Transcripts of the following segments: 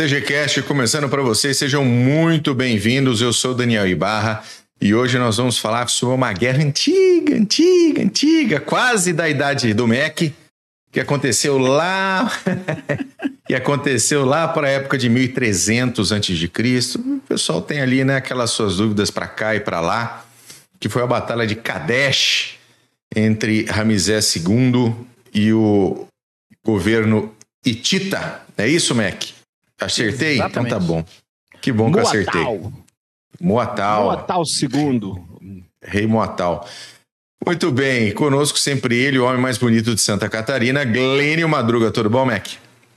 CGCast começando para vocês, sejam muito bem-vindos. Eu sou Daniel Ibarra e hoje nós vamos falar sobre uma guerra antiga, antiga, antiga, quase da idade do MEC, que aconteceu lá, que aconteceu lá para a época de 1300 a.C. O pessoal tem ali, né, aquelas suas dúvidas para cá e para lá, que foi a batalha de Kadesh entre Ramsés II e o governo Hitita. É isso, Mac? Acertei? Exatamente. Então tá bom. Que bom que eu acertei. Moatal. Moatal II. Rei Moatal. Muito bem, conosco sempre ele, o homem mais bonito de Santa Catarina, Glênio Madruga. Tudo bom, Mac?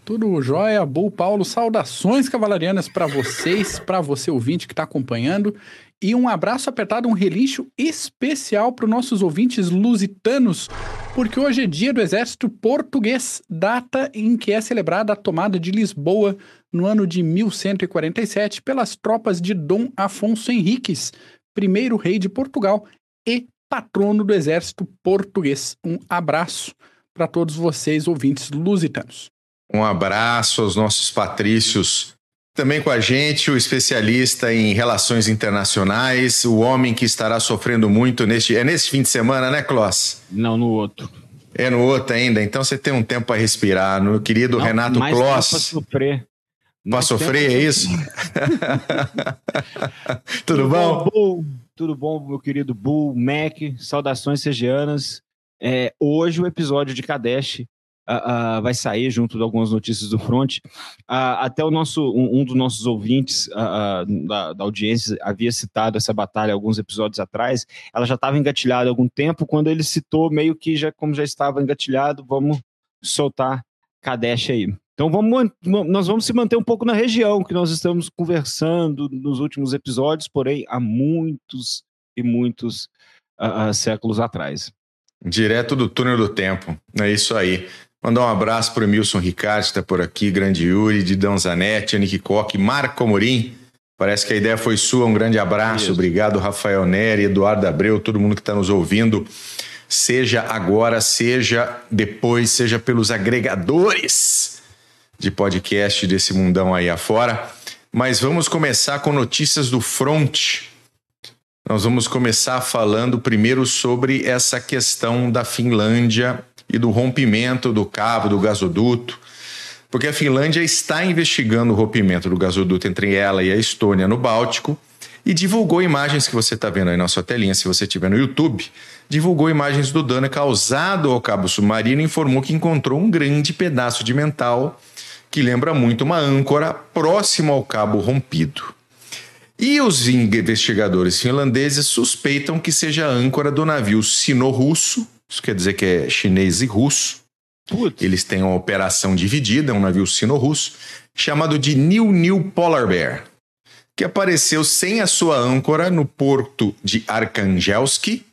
Tudo jóia, Bull Paulo. Saudações cavalarianas para vocês, para você ouvinte que está acompanhando. E um abraço apertado, um relincho especial para os nossos ouvintes lusitanos, porque hoje é dia do Exército Português, data em que é celebrada a tomada de Lisboa no ano de 1147 pelas tropas de Dom Afonso Henriques, primeiro rei de Portugal e patrono do Exército Português. Um abraço para todos vocês, ouvintes lusitanos. Um abraço aos nossos patrícios. Também com a gente, o especialista em relações internacionais, o homem que estará sofrendo muito neste. É neste fim de semana, né, Kloss? Não, no outro. É no outro ainda, então você tem um tempo para respirar. Meu querido Não, Renato mais Kloss. Para sofrer. Para sofrer, é isso? Tudo, Tudo bom? bom? Tudo bom, meu querido Bull, Mac, saudações segianas. É, hoje o episódio de Kadesh Uh, uh, vai sair junto de algumas notícias do front. Uh, até o nosso um, um dos nossos ouvintes da, da, audiência havia citado essa batalha alguns episódios atrás. Ela já estava engatilhada há algum tempo. Quando ele citou, meio que já como já estava engatilhado, vamos soltar Kadesh aí. Então vamos, nós vamos se manter um pouco na região que nós estamos conversando nos últimos episódios, porém há muitos e muitos séculos atrás. Direto do túnel do tempo, é isso aí. Mandar um abraço para o Emilson Ricardo, que está por aqui, Grande Yuri, Didão Zanetti, Anique Coque, Marco Morim. Parece que a ideia foi sua. Um grande abraço. Isso. Obrigado, Rafael Neri, Eduardo Abreu, todo mundo que está nos ouvindo. Seja agora, seja depois, seja pelos agregadores de podcast desse mundão aí afora. Mas vamos começar com notícias do front. Nós vamos começar falando primeiro sobre essa questão da Finlândia e do rompimento do cabo do gasoduto, porque a Finlândia está investigando o rompimento do gasoduto entre ela e a Estônia no Báltico e divulgou imagens que você está vendo aí na sua telinha, se você estiver no YouTube, divulgou imagens do dano causado ao cabo submarino e informou que encontrou um grande pedaço de mental que lembra muito uma âncora próximo ao cabo rompido. E os investigadores finlandeses suspeitam que seja a âncora do navio sino-russo isso quer dizer que é chinês e russo. Putz. Eles têm uma operação dividida, um navio sino-russo, chamado de New New Polar Bear, que apareceu sem a sua âncora no porto de Arkhangelsk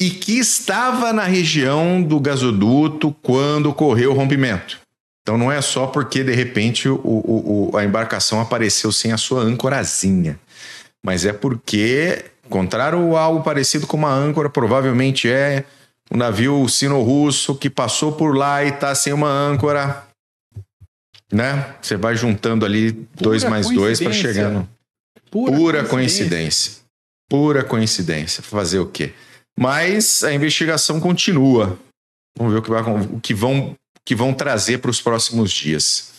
e que estava na região do gasoduto quando ocorreu o rompimento. Então não é só porque de repente o, o, o, a embarcação apareceu sem a sua âncorazinha, mas é porque, a algo parecido com uma âncora, provavelmente é um navio sino-russo que passou por lá e está sem uma âncora, né? Você vai juntando ali Pura dois mais dois para chegar no... Pura, Pura coincidência. coincidência. Pura coincidência. Fazer o quê? Mas a investigação continua. Vamos ver o que, vai, o que, vão, que vão trazer para os próximos dias.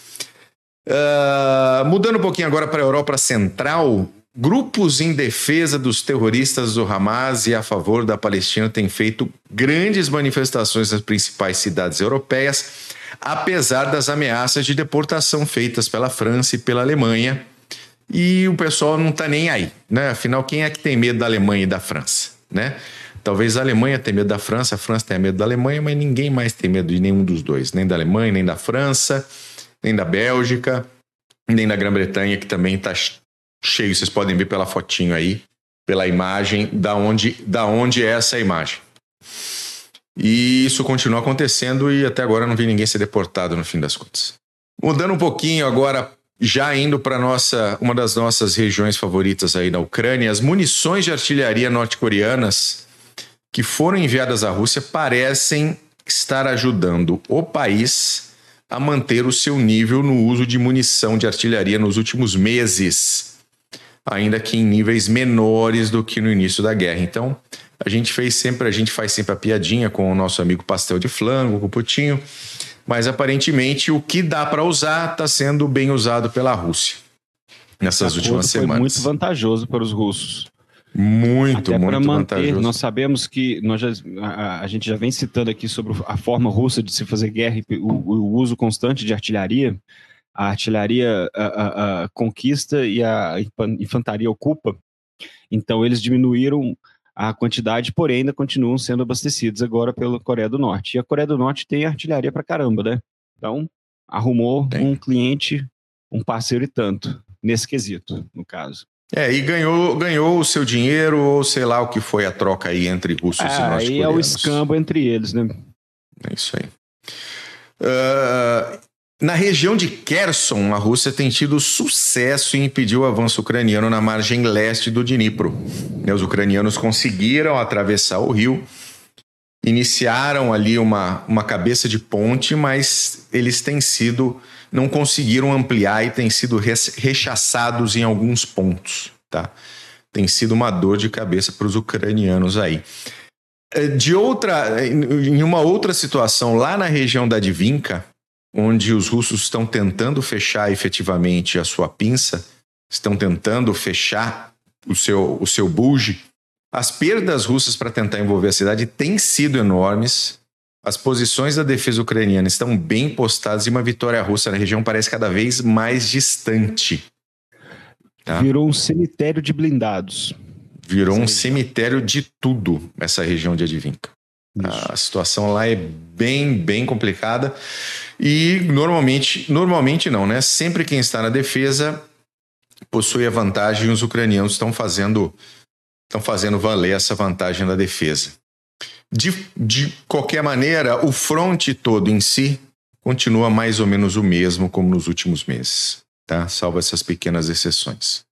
Uh, mudando um pouquinho agora para a Europa Central, Grupos em defesa dos terroristas do Hamas e a favor da Palestina têm feito grandes manifestações nas principais cidades europeias, apesar das ameaças de deportação feitas pela França e pela Alemanha. E o pessoal não está nem aí, né? Afinal, quem é que tem medo da Alemanha e da França, né? Talvez a Alemanha tenha medo da França, a França tenha medo da Alemanha, mas ninguém mais tem medo de nenhum dos dois, nem da Alemanha, nem da França, nem da Bélgica, nem da Grã-Bretanha, que também está cheio. Vocês podem ver pela fotinho aí, pela imagem, da onde, da onde é essa imagem. E isso continua acontecendo e até agora não vi ninguém ser deportado no fim das contas. Mudando um pouquinho agora, já indo para nossa uma das nossas regiões favoritas aí na Ucrânia, as munições de artilharia norte-coreanas que foram enviadas à Rússia parecem estar ajudando o país a manter o seu nível no uso de munição de artilharia nos últimos meses, ainda que em níveis menores do que no início da guerra. Então, a gente fez sempre, a gente faz sempre a piadinha com o nosso amigo pastel de flango, com o Putinho, mas aparentemente o que dá para usar está sendo bem usado pela Rússia nessas últimas foi semanas. muito vantajoso para os russos. Muito, Até muito manter, vantajoso. nós sabemos que nós já, a, a gente já vem citando aqui sobre a forma russa de se fazer guerra e o, o uso constante de artilharia. A artilharia a, a- a conquista e a infan- infantaria ocupa. Então eles diminuíram a quantidade, porém ainda continuam sendo abastecidos agora pela Coreia do Norte. E a Coreia do Norte tem artilharia para caramba, né? Então arrumou Tem. um cliente, um parceiro e tanto nesse quesito, no caso. É, e ganhou, ganhou o seu dinheiro, ou sei lá o que foi a troca aí entre russos e Ah, aí é o norte-coreanos. escambo entre eles, né? É isso aí. Ah, na região de Kherson, a Rússia tem tido sucesso em impedir o avanço ucraniano na margem leste do Dnipro. Né, Os ucranianos conseguiram atravessar o rio, iniciaram ali uma, uma cabeça de ponte, mas eles têm sido, não conseguiram ampliar e têm sido rechaçados em alguns pontos. Tá? Tem sido uma dor de cabeça para os ucranianos aí. Eh, De outra, em uma outra situação, lá na região da Divinka, onde os russos estão tentando fechar efetivamente a sua pinça, estão tentando fechar o seu, o seu bulge, as perdas russas para tentar envolver a cidade têm sido enormes. As posições da defesa ucraniana estão bem postadas e uma vitória russa na região parece cada vez mais distante. Tá. Virou um cemitério de blindados. Virou um região. cemitério de tudo, essa região de Advinka. A situação lá é bem, bem complicada. E normalmente, normalmente não, né? Sempre quem está na defesa possui a vantagem e os ucranianos estão fazendo, estão fazendo valer essa vantagem da defesa. De, de qualquer maneira, o fronte todo em si continua mais ou menos o mesmo como nos últimos meses, tá? Salvo essas pequenas exceções.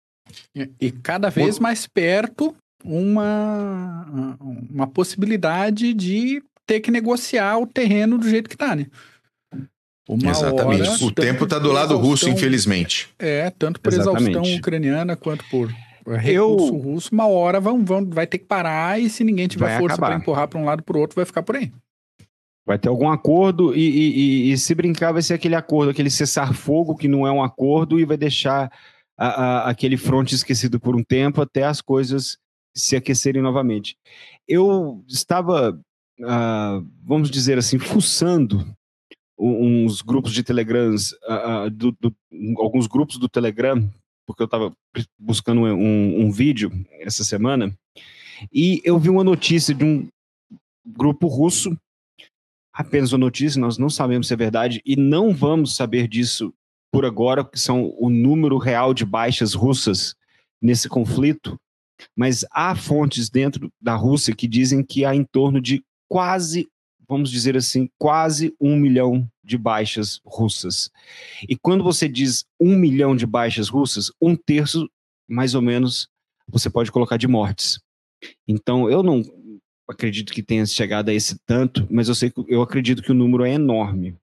E- E cada vez mais perto uma, uma possibilidade de ter que negociar o terreno do jeito que tá, né? Uma Exatamente. hora, o tempo está do lado russo, infelizmente. É, tanto por Exatamente. exaustão ucraniana quanto por recurso Eu- russo, uma hora vão, vão, vai ter que parar e se ninguém tiver Vai força para empurrar para um lado para o outro, vai ficar por aí. Vai ter algum acordo e, e- e- e se brincar vai ser aquele acordo, aquele cessar-fogo que não é um acordo e vai deixar a- a- aquele fronte esquecido por um tempo até as coisas se aquecerem novamente. Eu estava, ah, vamos dizer assim, fuçando uns grupos de Telegrams, ah, ah, do- do- alguns grupos do Telegram, porque eu estava buscando um, um vídeo essa semana, e eu vi uma notícia de um grupo russo apenas uma notícia, nós não sabemos se é verdade e não vamos saber disso por agora, que são o número real de baixas russas nesse conflito, mas há fontes dentro da Rússia que dizem que há em torno de quase, vamos dizer assim, quase um milhão de baixas russas. E quando você diz um milhão de baixas russas, um terço, mais ou menos, você pode colocar de mortes. Então, eu não acredito que tenha chegado a esse tanto, mas eu sei que eu acredito que o número é enorme.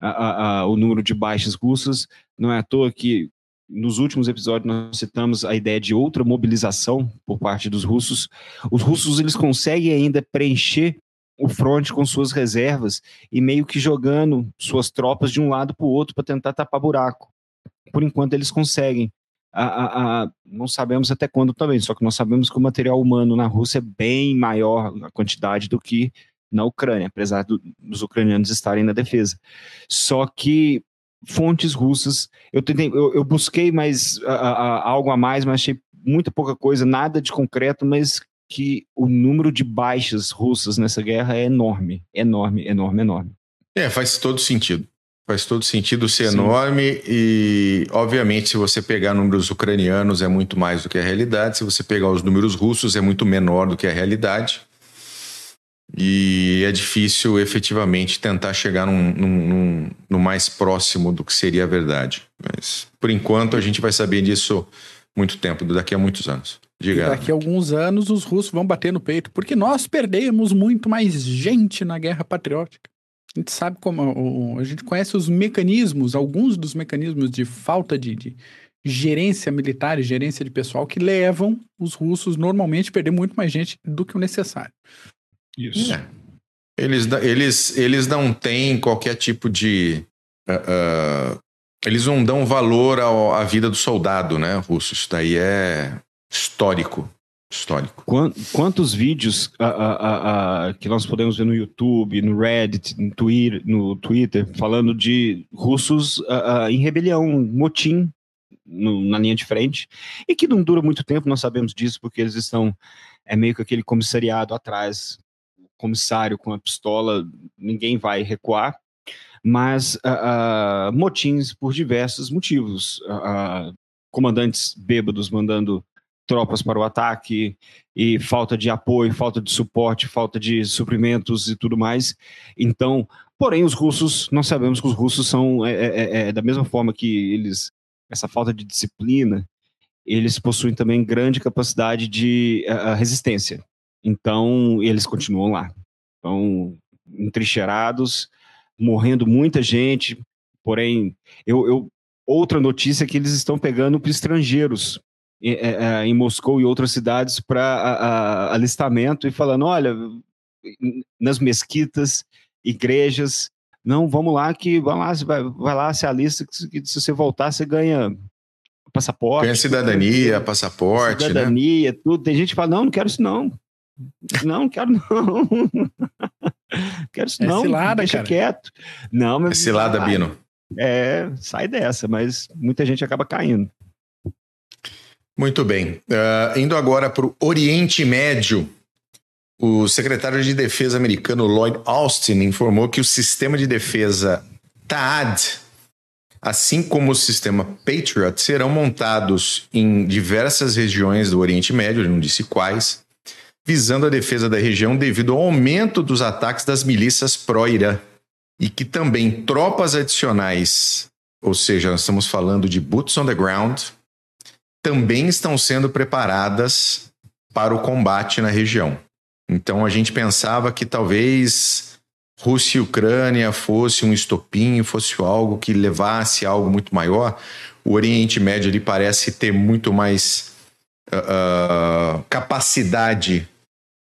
A- a- a- o número de baixas russas não é à toa que nos últimos episódios nós citamos a ideia de outra mobilização por parte dos russos. Os russos eles conseguem ainda preencher o fronte com suas reservas e meio que jogando suas tropas de um lado para o outro para tentar tapar buraco. Por enquanto eles conseguem. A- a- a- não sabemos até quando também, só que nós sabemos que o material humano na Rússia é bem maior a quantidade do que na Ucrânia, apesar do- dos ucranianos estarem na defesa. Só que fontes russas, eu, tentei, eu, eu busquei mais algo a mais, mas achei muita pouca coisa, nada de concreto, mas que o número de baixas russas nessa guerra é enorme, enorme, enorme, enorme. É, faz todo sentido. Faz todo sentido ser Sim. enorme e, obviamente, se você pegar números ucranianos é muito mais do que a realidade, se você pegar os números russos é muito menor do que a realidade. E é difícil efetivamente tentar chegar num, num- num- no mais próximo do que seria a verdade. Mas, por enquanto, a gente vai saber disso muito tempo, daqui a muitos anos. E Diga. daqui a alguns anos os russos vão bater no peito, porque nós perdemos muito mais gente na guerra patriótica. A gente sabe como. A gente conhece os mecanismos, alguns dos mecanismos de falta de, de gerência militar e gerência de pessoal que levam os russos normalmente a perder muito mais gente do que o necessário. Isso. É. Eles, eles, eles não têm qualquer tipo de. Uh, uh, eles não dão valor ao, à vida do soldado, né, russo? Isso daí é histórico. Histórico. Quantos vídeos uh, que nós podemos ver no YouTube, no Reddit, no Twitter, no Twitter falando de russos em rebelião, motim no, na linha de frente, e que não dura muito tempo, nós sabemos disso, porque eles estão. É meio que aquele comissariado atrás comissário com a pistola, ninguém vai recuar, mas uh, motins por diversos motivos. Comandantes bêbados mandando tropas para o ataque e falta de apoio, falta de suporte, falta de suprimentos e tudo mais. Então, porém, os russos, nós sabemos que os russos são é, é, é, é da mesma forma que eles essa falta de disciplina, eles possuem também grande capacidade de uh, resistência. Então, eles continuam lá. Estão entrincheirados, morrendo muita gente. Porém, eu, eu, outra notícia é que eles estão pegando estrangeiros em, é, é, em Moscou e outras cidades para alistamento e falando: olha, nas mesquitas, igrejas, não, vamos lá que vai lá, vai, vai lá, se alista, que, que se você voltar, você ganha passaporte. Ganha cidadania, passaporte. Né? Cidadania, né? tudo. Tem gente que fala: não, não quero isso, não. Não, quero não. quero isso é não. Cilada, deixa cara. quieto. Não, mas. É cilada, sai, Bino. É, sai dessa, mas muita gente acaba caindo. Muito bem. Uh, indo agora para o Oriente Médio. O secretário de Defesa americano Lloyd Austin informou que o sistema de defesa TAAD, assim como o sistema Patriot, serão montados em diversas regiões do Oriente Médio, ele não disse quais, visando a defesa da região devido ao aumento dos ataques das milícias pró-Irã e que também tropas adicionais, ou seja, nós estamos falando de boots on the ground, também estão sendo preparadas para o combate na região. Então a gente pensava que talvez Rússia e Ucrânia fosse um estopim, fosse algo que levasse a algo muito maior. O Oriente Médio ele parece ter muito mais uh, capacidade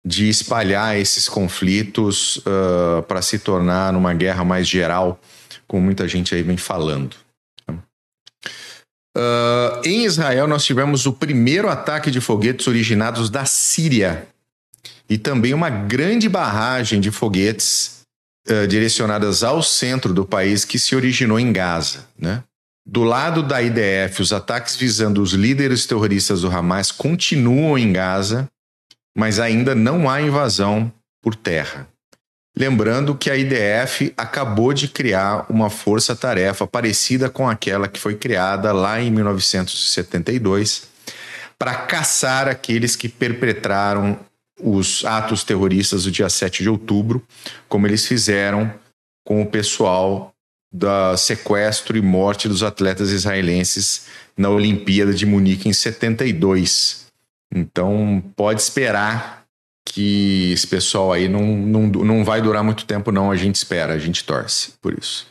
de espalhar esses conflitos uh, para se tornar numa guerra mais geral, como muita gente aí vem falando. Uh, em Israel, nós tivemos o primeiro ataque de foguetes originados da Síria e também uma grande barragem de foguetes uh, direcionadas ao centro do país que se originou em Gaza. Né? Do lado da IDF, os ataques visando os líderes terroristas do Hamas continuam em Gaza mas ainda não há invasão por terra. Lembrando que a IDF acabou de criar uma força-tarefa parecida com aquela que foi criada lá em 1972 para caçar aqueles que perpetraram os atos terroristas do dia 7 de outubro, como eles fizeram com o pessoal da sequestro e morte dos atletas israelenses na Olimpíada de Munique em 72. Então, pode esperar que esse pessoal aí não, não, não vai durar muito tempo, não. A gente espera, a gente torce por isso.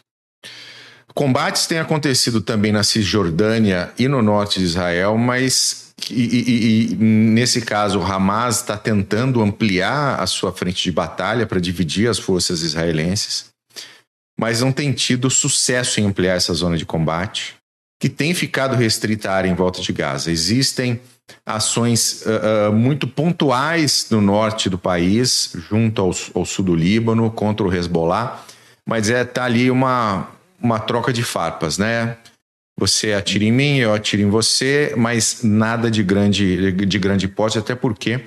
Combates têm acontecido também na Cisjordânia e no norte de Israel, mas e, e, e nesse caso o Hamas está tentando ampliar a sua frente de batalha para dividir as forças israelenses, mas não tem tido sucesso em ampliar essa zona de combate, que tem ficado restrita à área em volta de Gaza. Existem ações uh, muito pontuais no norte do país, junto ao, ao, sul do Líbano, contra o Hezbollah, mas é tá ali uma, uma troca de farpas, né? Você atira em mim, eu atiro em você, mas nada de grande, de grande porte, até porque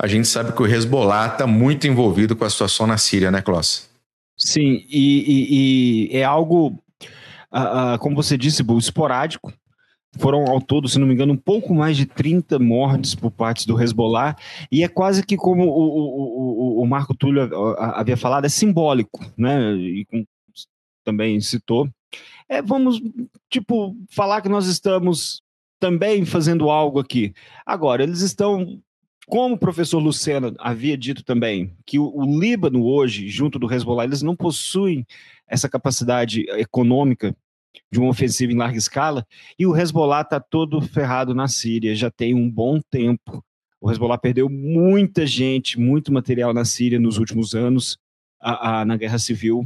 a gente sabe que o Hezbollah está muito envolvido com a situação na Síria, né, Kloss? Sim, e, e, e é algo, uh, como você disse, esporádico, foram ao todo, se não me engano, um pouco mais de 30 mortes por parte do Hezbollah, e é quase que como o, o, o, o Marco Túlio havia falado, é simbólico, né? E também citou. É, vamos, tipo, falar que nós estamos também fazendo algo aqui. Agora, eles estão como o professor Lucena havia dito também, que o, o Líbano hoje, junto do Hezbollah, eles não possuem essa capacidade econômica de uma ofensiva em larga escala, e o Hezbollah está todo ferrado na Síria, já tem um bom tempo. O Hezbollah perdeu muita gente, muito material na Síria nos últimos anos, a, a, na guerra civil.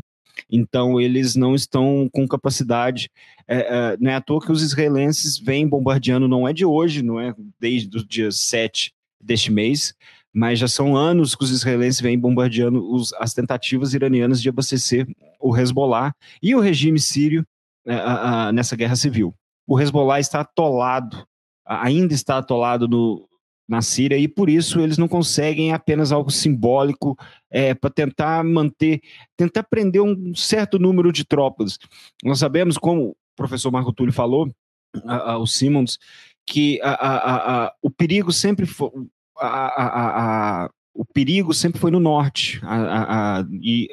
Então, eles não estão com capacidade. É, é, não é à toa que os israelenses vêm bombardeando, não é de hoje, não é desde o dia 7 deste mês, mas já são anos que os israelenses vêm bombardeando os, as tentativas iranianas de abastecer o Hezbollah e o regime sírio é, nessa guerra civil. O Hezbollah está atolado, ainda está atolado no, na Síria e por isso eles não conseguem apenas algo simbólico é, para tentar manter, tentar prender um certo número de tropas. Nós sabemos, como o professor Marco Túlio falou, a, a, o Simmons, que o perigo sempre foi o perigo sempre foi no norte e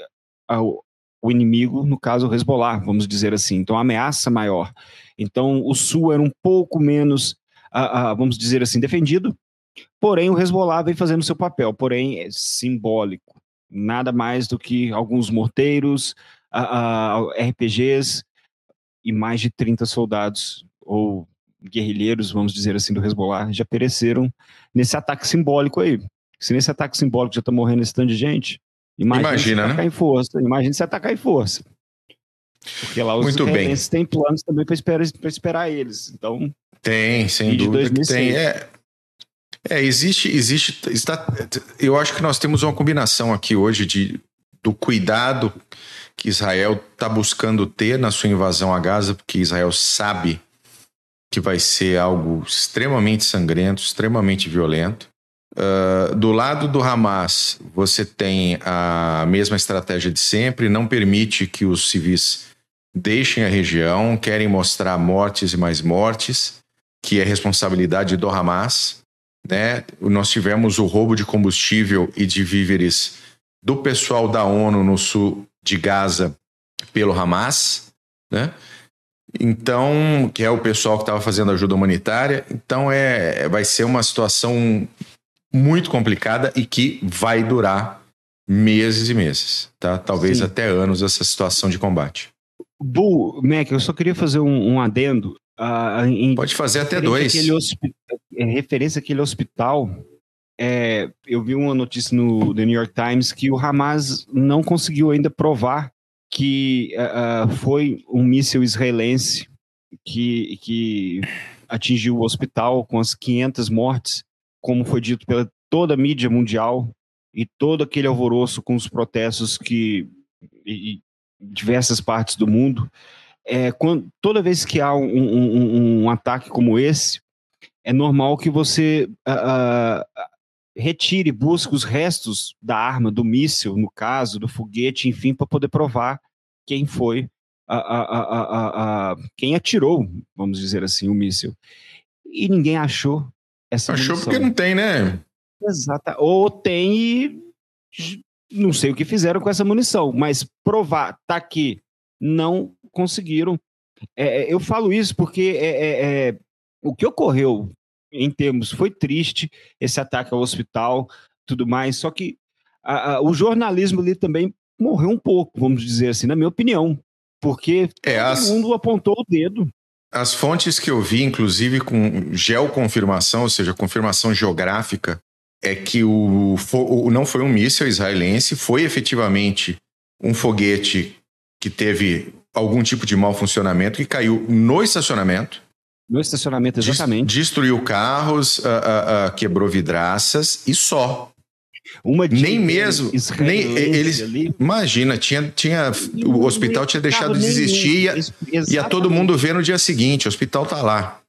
o inimigo, no caso, o Hezbollah, vamos dizer assim. Então, a ameaça maior. Então, o sul era um pouco menos, vamos dizer assim, defendido, porém o Hezbollah vem fazendo seu papel, porém é simbólico. Nada mais do que alguns morteiros, RPGs e mais de 30 soldados ou guerrilheiros, vamos dizer assim, do Hezbollah já pereceram nesse ataque simbólico aí. Se nesse ataque simbólico já está morrendo esse tanto de gente, imagina, imagina se atacar né? em força. Imagina se atacar em força. Porque lá os Muito bem. têm planos também para esperar, esperar eles. Então. Tem, sem dúvida. Tem. É, é, existe, existe. Está, eu acho que nós temos uma combinação aqui hoje de, do cuidado que Israel está buscando ter na sua invasão a Gaza, porque Israel sabe que vai ser algo extremamente sangrento, extremamente violento. Uh, do lado do Hamas, você tem a mesma estratégia de sempre, não permite que os civis deixem a região, querem mostrar mortes e mais mortes, que é responsabilidade do Hamas. Né? Nós tivemos o roubo de combustível e de víveres do pessoal da ONU no sul de Gaza pelo Hamas. Né? Então, que é o pessoal que estava fazendo ajuda humanitária. Então, é, vai ser uma situação muito complicada e que vai durar meses e meses, tá? Talvez Sim. até anos essa situação de combate. Bu, Mac, eu só queria fazer um, um adendo. Uh, Pode fazer até dois. Em referência àquele hospital, é, eu vi uma notícia no The New York Times que o Hamas não conseguiu ainda provar que uh, foi um míssil israelense que, que atingiu o hospital com as 500 mortes, como foi dito pela toda a mídia mundial e todo aquele alvoroço com os protestos que diversas partes do mundo. É, quando, toda vez que há um, um, um, ataque como esse, é normal que você uh, uh, retire, busque os restos da arma, do míssil, no caso, do foguete, enfim, para poder provar quem foi a, a, a, quem atirou, vamos dizer assim, o míssil. E ninguém achou essa Achou munição. porque não tem, né? Exato. Ou tem e não sei o que fizeram com essa munição, mas provar, tá aqui, não conseguiram. É, é eu falo isso porque é, é, é o que ocorreu em termos foi triste esse ataque ao hospital, tudo mais. Só que a, a, o jornalismo ali também morreu um pouco, vamos dizer assim, na minha opinião, porque é, todo as... mundo apontou o dedo. As fontes que eu vi, inclusive com geoconfirmação, ou seja, confirmação geográfica, é que o, o não foi um míssil israelense, foi efetivamente um foguete que teve algum tipo de mau funcionamento que caiu no estacionamento no estacionamento, exatamente. Destruiu carros, uh, uh, uh, quebrou vidraças e só. Uma nem mesmo, nem eles. Ali. Imagina, tinha, tinha o hospital tinha deixado de existir e ia todo mundo ver no dia seguinte. O hospital tá lá.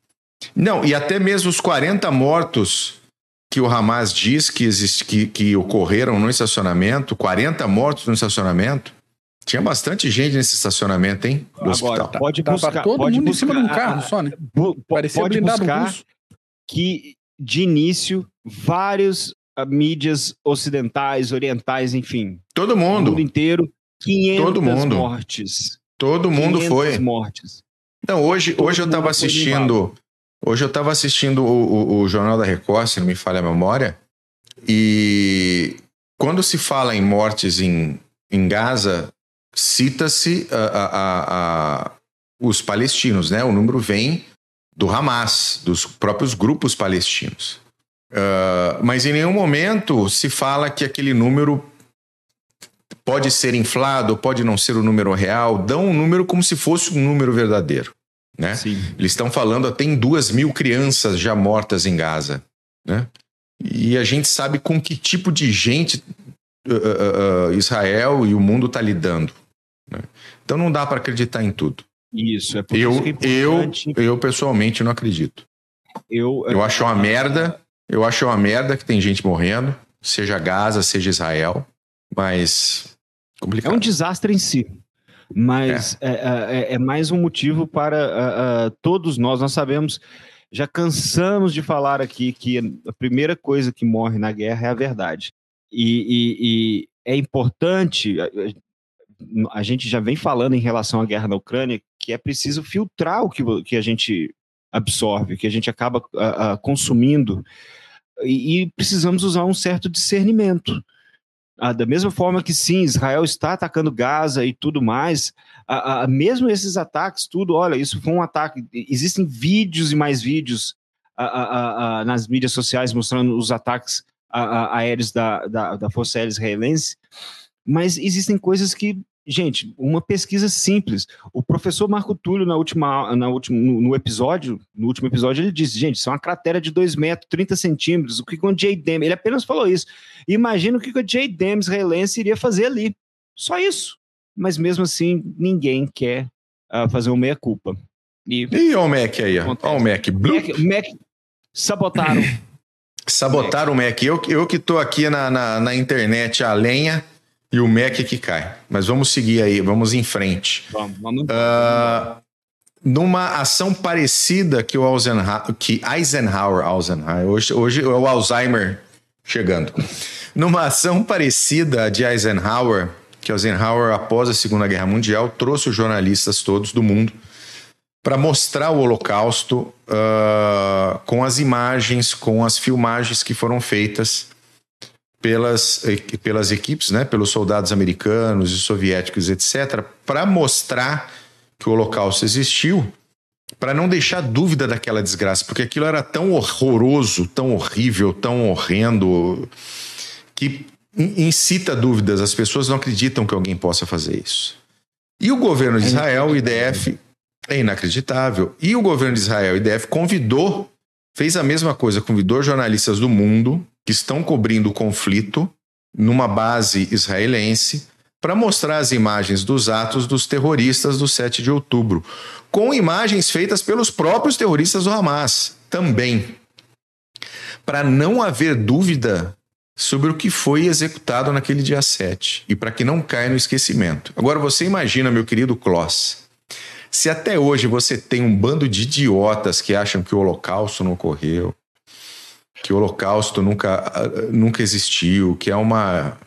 Não, e até mesmo os 40 mortos que o Hamas diz que, existe, que, que ocorreram no estacionamento, 40 mortos no estacionamento, tinha bastante gente nesse estacionamento, hein? Do Agora, hospital. Pode buscar. todo pode mundo buscar, em cima de um carro só, né? Parecia pode buscar que, de início, vários mídias ocidentais, orientais, enfim. Todo mundo. O mundo inteiro. 500 todo mundo. mortes. Todo mundo foi. mortes. Não, hoje, hoje eu estava assistindo. Hoje eu estava assistindo o, o, o, Jornal da Record, se não me falha a memória, E quando se fala em mortes em, em Gaza, cita-se os palestinos, né? O número vem do Hamas, dos próprios grupos palestinos. Uh, mas em nenhum momento se fala que aquele número pode ser inflado, pode não ser o número real, dão um número como se fosse um número verdadeiro. Né? Sim. Eles estão falando, tem duas mil crianças já mortas em Gaza. Né? E a gente sabe com que tipo de gente uh, uh, uh, Israel e o mundo está lidando. Né? Então não dá para acreditar em tudo. Isso, é por eu, isso que é eu, eu pessoalmente não acredito. Eu, eu acho uma merda eu acho uma merda que tem gente morrendo, seja Gaza, seja Israel, mas complicado. É um desastre em si, mas é, é, é, é mais um motivo para uh, uh, todos nós. Nós sabemos, já cansamos de falar aqui que a primeira coisa que morre na guerra é a verdade. E, e, e é importante, a, gente já vem falando em relação à guerra na Ucrânia, que é preciso filtrar o que, que a gente absorve, que a gente acaba consumindo e, e precisamos usar um certo discernimento. Ah, da mesma forma que sim, Israel está atacando Gaza e tudo mais, ah, ah, mesmo esses ataques, tudo, olha, isso foi um ataque. Existem vídeos e mais vídeos nas mídias sociais mostrando os ataques aéreos da, da, da Força Aérea Israelense, mas existem coisas que Gente, uma pesquisa simples. O professor Marco Túlio, na última, na última, no, no episódio, no último episódio, ele disse: gente, isso é uma cratera de 2 metros, 30 centímetros. O que o Jay Dem, ele apenas falou isso. Imagina o que o Jay Dem israelense iria fazer ali. Só isso. Mas mesmo assim, ninguém quer uh, fazer uma meia-culpa. E, e o Mac aí, ó. o Mac. Mac, Mac sabotaram. sabotaram o Mac. Eu, eu que tô aqui na, na, na internet a lenha e o Mac que cai. Mas vamos seguir aí, vamos em frente. Vamos, vamos. Uh, numa ação parecida que o Eisenhower, que Eisenhower, Eisenhower hoje, hoje é o Alzheimer chegando. Numa ação parecida de Eisenhower, que Eisenhower, após a Segunda Guerra Mundial, trouxe os jornalistas todos do mundo para mostrar o Holocausto uh, com as imagens, com as filmagens que foram feitas pelas, pelas equipes, né, pelos soldados americanos e soviéticos, etc., para mostrar que o Holocausto existiu, para não deixar dúvida daquela desgraça, porque aquilo era tão horroroso, tão horrível, tão horrendo, que incita dúvidas. As pessoas não acreditam que alguém possa fazer isso. E o governo de é Israel, o IDF, é inacreditável. E o governo de Israel, o IDF, convidou, fez a mesma coisa, convidou jornalistas do mundo que estão cobrindo o conflito numa base israelense para mostrar as imagens dos atos dos terroristas do 7 de outubro, com imagens feitas pelos próprios terroristas do Hamas também, para não haver dúvida sobre o que foi executado naquele dia 7 e para que não caia no esquecimento. Agora você imagina, meu querido Kloss, se até hoje você tem um bando de idiotas que acham que o Holocausto não ocorreu, que o Holocausto nunca, nunca existiu, que é uma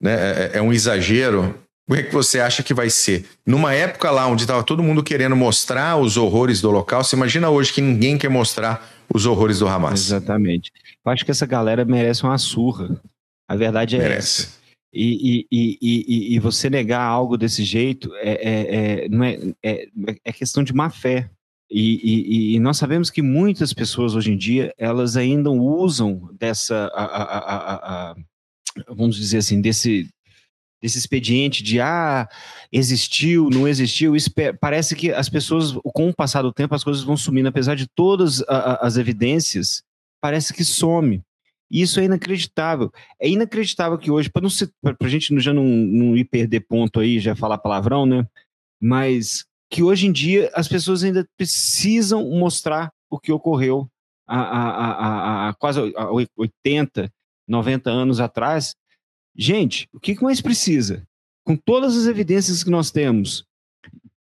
né, é, é um exagero. O que, é que você acha que vai ser? Numa época lá onde estava todo mundo querendo mostrar os horrores do Holocausto, imagina hoje que ninguém quer mostrar os horrores do Hamas. Exatamente. Eu acho que essa galera merece uma surra. A verdade é merece. essa. E, e, e, e, você negar algo desse jeito é, é, é não é, é, é questão de má fé. E, e, e, nós sabemos que muitas pessoas hoje em dia elas ainda usam dessa, a, a, a, vamos dizer assim, desse, desse expediente de ah, existiu, não existiu. Parece que as pessoas, com o passar do tempo, as coisas vão sumindo, apesar de todas as evidências, parece que some. E isso é inacreditável. É inacreditável que hoje, para a gente já não, não ir perder ponto aí, já falar palavrão, né? Mas que hoje em dia as pessoas ainda precisam mostrar o que ocorreu há, quase 80, 90 anos atrás. Gente, o que mais precisa? Com todas as evidências que nós temos,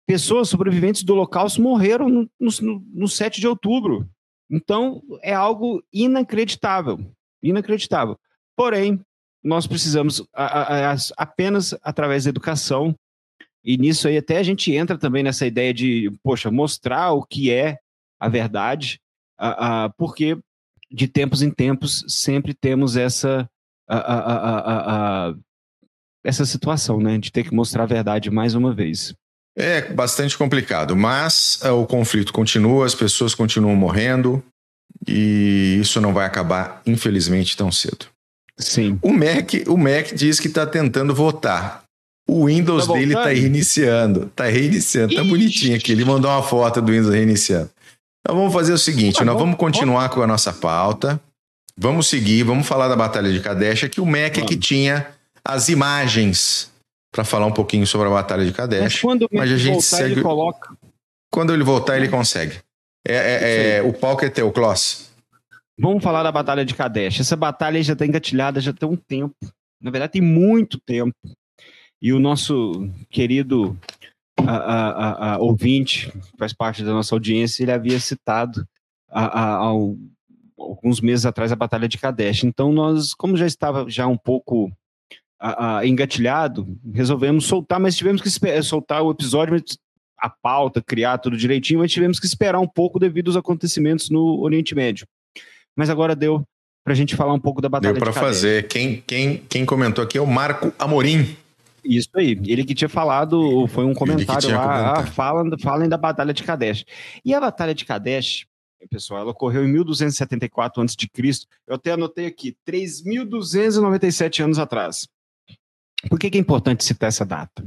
pessoas sobreviventes do Holocausto morreram no, no, no 7 de outubro. Então, é algo inacreditável. Inacreditável. Porém, nós precisamos a, a, a, apenas através da educação e nisso aí até a gente entra também nessa ideia de, poxa, mostrar o que é a verdade, uh, uh, porque de tempos em tempos, sempre temos essa, a, a, a, essa situação, né? De ter que mostrar a verdade mais uma vez. É bastante complicado, mas uh, o conflito continua, as pessoas continuam morrendo e isso não vai acabar, infelizmente, tão cedo. Sim. O Mac, o Mac diz que está tentando votar. O Windows tá dele está reiniciando. Está reiniciando. Tá bonitinho aqui. Ele mandou uma foto do Windows reiniciando. Então vamos fazer o seguinte: tá nós vamos continuar com a nossa pauta. Vamos seguir, vamos falar da Batalha de Kadesh, que o Mac é que tinha as imagens para falar um pouquinho sobre a Batalha de Kadesh. Mas quando mas a gente voltar, segue... ele coloca. Quando ele voltar, ele consegue. É, é, é o palco é teu, Kloss. Vamos falar da Batalha de Kadesh. Essa batalha já está engatilhada já tem um tempo. Na verdade, tem muito tempo. E o nosso querido a, a, a, ouvinte, que faz parte da nossa audiência, ele havia citado alguns meses atrás a Batalha de Kadesh. Então, nós, como já estava já um pouco engatilhado, resolvemos soltar, mas tivemos que soltar o episódio, a pauta, criar tudo direitinho, mas tivemos que esperar um pouco devido aos acontecimentos no Oriente Médio. Mas agora deu para a gente falar um pouco da Batalha deu de Deu para fazer. Quem, quem, quem comentou aqui é o Marco Amorim. Isso aí. Ele que tinha falado, foi um comentário lá, ah, falem, falem da Batalha de Kadesh. E a Batalha de Kadesh, pessoal, ela ocorreu em 1274 a.C. Eu até anotei aqui, 3.297 anos atrás. Por que, que, é importante citar essa data?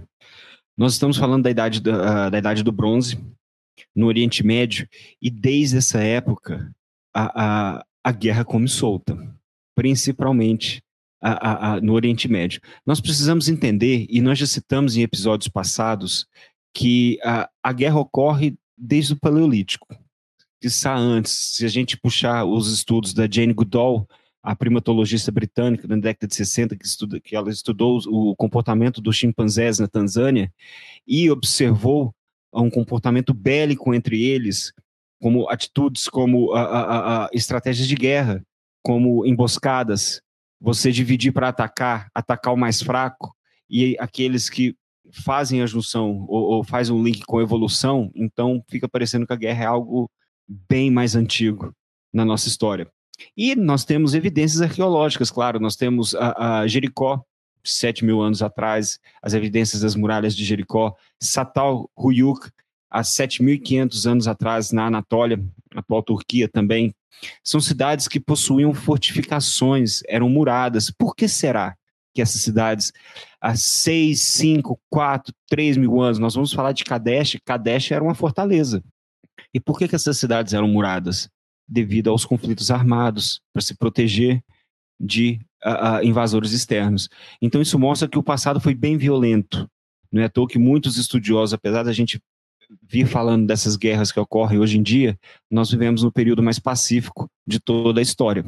Nós estamos falando da idade, da, uh, da idade do bronze, no Oriente Médio, e desde essa época a, a, a guerra come solta, principalmente a, a, no Oriente Médio. Nós precisamos entender, e nós já citamos em episódios passados, que a, a guerra ocorre desde o Paleolítico. Está antes, se a gente puxar os estudos da Jane Goodall, a primatologista britânica na década de 60, que, estuda, que ela estudou o comportamento dos chimpanzés na Tanzânia e observou um comportamento bélico entre eles, como atitudes, como a, a, a estratégias de guerra, como emboscadas, você dividir para atacar, atacar o mais fraco, e aqueles que fazem a junção ou, ou faz um link com evolução, então fica parecendo que a guerra é algo bem mais antigo na nossa história. E nós temos evidências arqueológicas, claro, nós temos a, a Jericó, sete mil anos atrás, as evidências das muralhas de Jericó, Satal Huyuk, há 7.500 anos atrás, na Anatólia, atual Turquia também, são cidades que possuíam fortificações, eram muradas. Por que será que essas cidades, há 6, 5, 4, 3 mil anos, nós vamos falar de Kadesh, Kadesh era uma fortaleza. E por que, que essas cidades eram muradas? Devido aos conflitos armados, para se proteger de uh, uh, invasores externos. Então isso mostra que o passado foi bem violento. Não é à toa que muitos estudiosos, apesar da gente vir falando dessas guerras que ocorrem hoje em dia, nós vivemos no período mais pacífico de toda a história.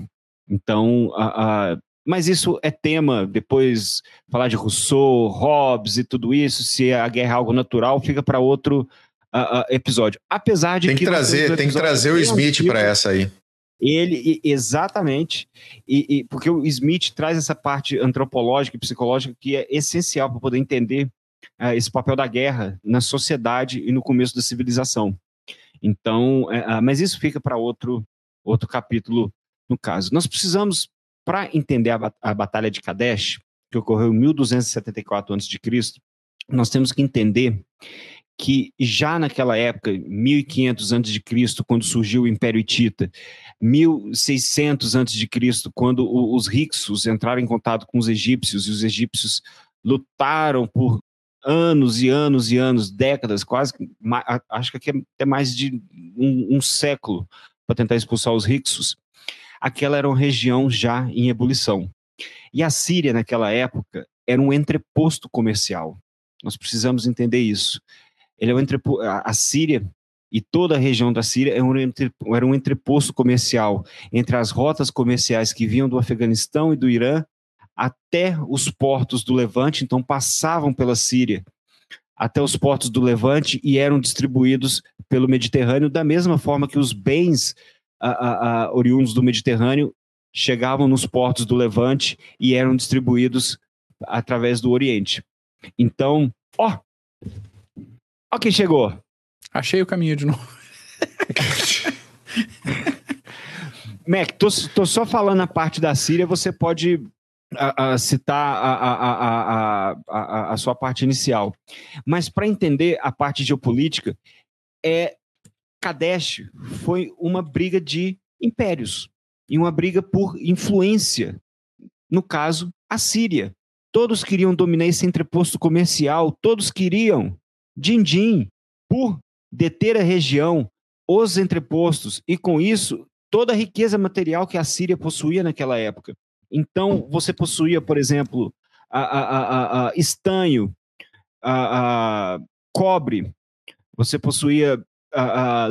Então, a, a, mas isso é tema, depois falar de Rousseau, Hobbes e tudo isso, se a guerra é algo natural, fica para outro a, episódio. Apesar de tem que, que trazer, tem que trazer o Smith para essa aí. Ele, exatamente, e, e, porque o Smith traz essa parte antropológica e psicológica que é essencial para poder entender uh, esse papel da guerra na sociedade e no começo da civilização. Então, uh, mas isso fica para outro, outro capítulo no caso. Nós precisamos, para entender a, a Batalha de Kadesh, que ocorreu em 1274 a.C., nós temos que entender que já naquela época, 1500 antes de Cristo, quando surgiu o Império Hitita, 1600 antes de Cristo, quando os Hicsos entraram em contato com os egípcios e os egípcios lutaram por anos e anos e anos, décadas, quase, acho que é até mais de um, um século para tentar expulsar os Hicsos, aquela era uma região já em ebulição. E a Síria, naquela época, era um entreposto comercial. Nós precisamos entender isso. Ele é um entrepo... A Síria e toda a região da Síria um, era um entreposto comercial entre as rotas comerciais que vinham do Afeganistão e do Irã até os portos do Levante, então passavam pela Síria até os portos do Levante e eram distribuídos pelo Mediterrâneo, da mesma forma que os bens a, a, oriundos do Mediterrâneo chegavam nos portos do Levante e eram distribuídos através do Oriente. Então, ó, ó quem chegou. Achei o caminho de novo. Mac, tô, tô só falando a parte da Síria, você pode a, a citar a, a, a, sua parte inicial. Mas para entender a parte geopolítica, é Kadesh foi uma briga de impérios e uma briga por influência. No caso, a Síria. Todos queriam dominar esse entreposto comercial, todos queriam din-din por deter a região, os entrepostos, e com isso, toda a riqueza material que a Síria possuía naquela época. Então, você possuía, por exemplo, a, a, a, estanho, cobre, você possuía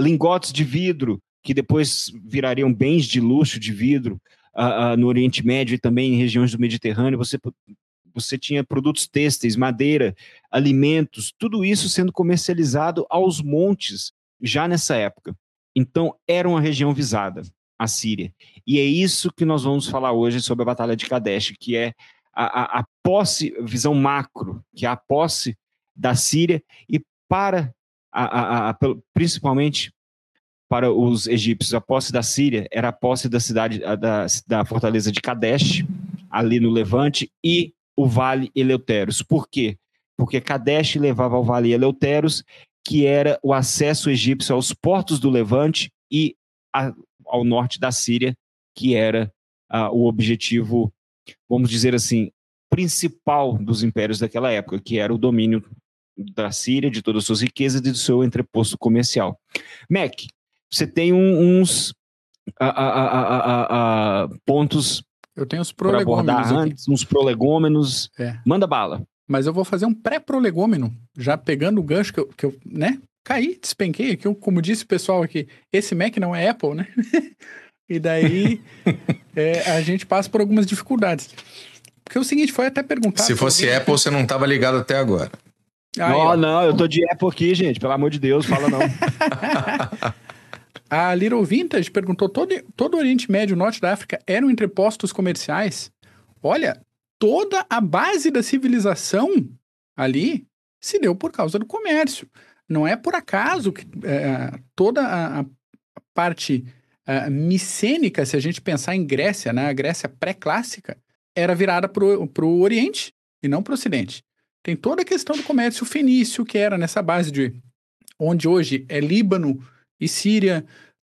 lingotes de vidro, que depois virariam bens de luxo de vidro no Oriente Médio e também em regiões do Mediterrâneo. Você, você tinha produtos têxteis, madeira, alimentos, tudo isso sendo comercializado aos montes já nessa época. Então, era uma região visada a Síria. E é isso que nós vamos falar hoje sobre a Batalha de Kadesh, que é a, a, a posse, visão macro, que é a posse da Síria e para, a, a, principalmente para os egípcios, a posse da Síria era a posse da cidade, da, da fortaleza de Kadesh, ali no Levante, e o Vale Eleuteros. Por quê? Porque Kadesh levava ao Vale Eleuteros, que era o acesso egípcio aos portos do Levante e a, ao norte da Síria, que era uh, o objetivo, vamos dizer assim, principal dos impérios daquela época, que era o domínio da Síria, de todas as suas riquezas e do seu entreposto comercial. Mac, você tem um, uns pontos eu tenho os prolegômenos antes, uns prolegômenos. É. Manda bala. Mas eu vou fazer um pré-prolegômeno, já pegando o gancho que eu, que eu né? Caí, despenquei. Que eu, como disse o pessoal aqui, esse Mac não é Apple, né? e daí é, a gente passa por algumas dificuldades. Porque é o seguinte, foi até perguntar. Se fosse alguém, Apple, você não estava ligado até agora. Aí, não, não, eu tô de Apple aqui, gente. Pelo amor de Deus, fala não. a Little Vintage perguntou: todo, todo o Oriente Médio, Norte da África eram entrepostos comerciais? Olha, toda a base da civilização ali se deu por causa do comércio. Não é por acaso que é, toda a, a parte é, micênica, se a gente pensar em Grécia, né, a Grécia pré-clássica, era virada para o Oriente e não para o Ocidente. Tem toda a questão do comércio fenício, que era nessa base de onde hoje é Líbano e Síria,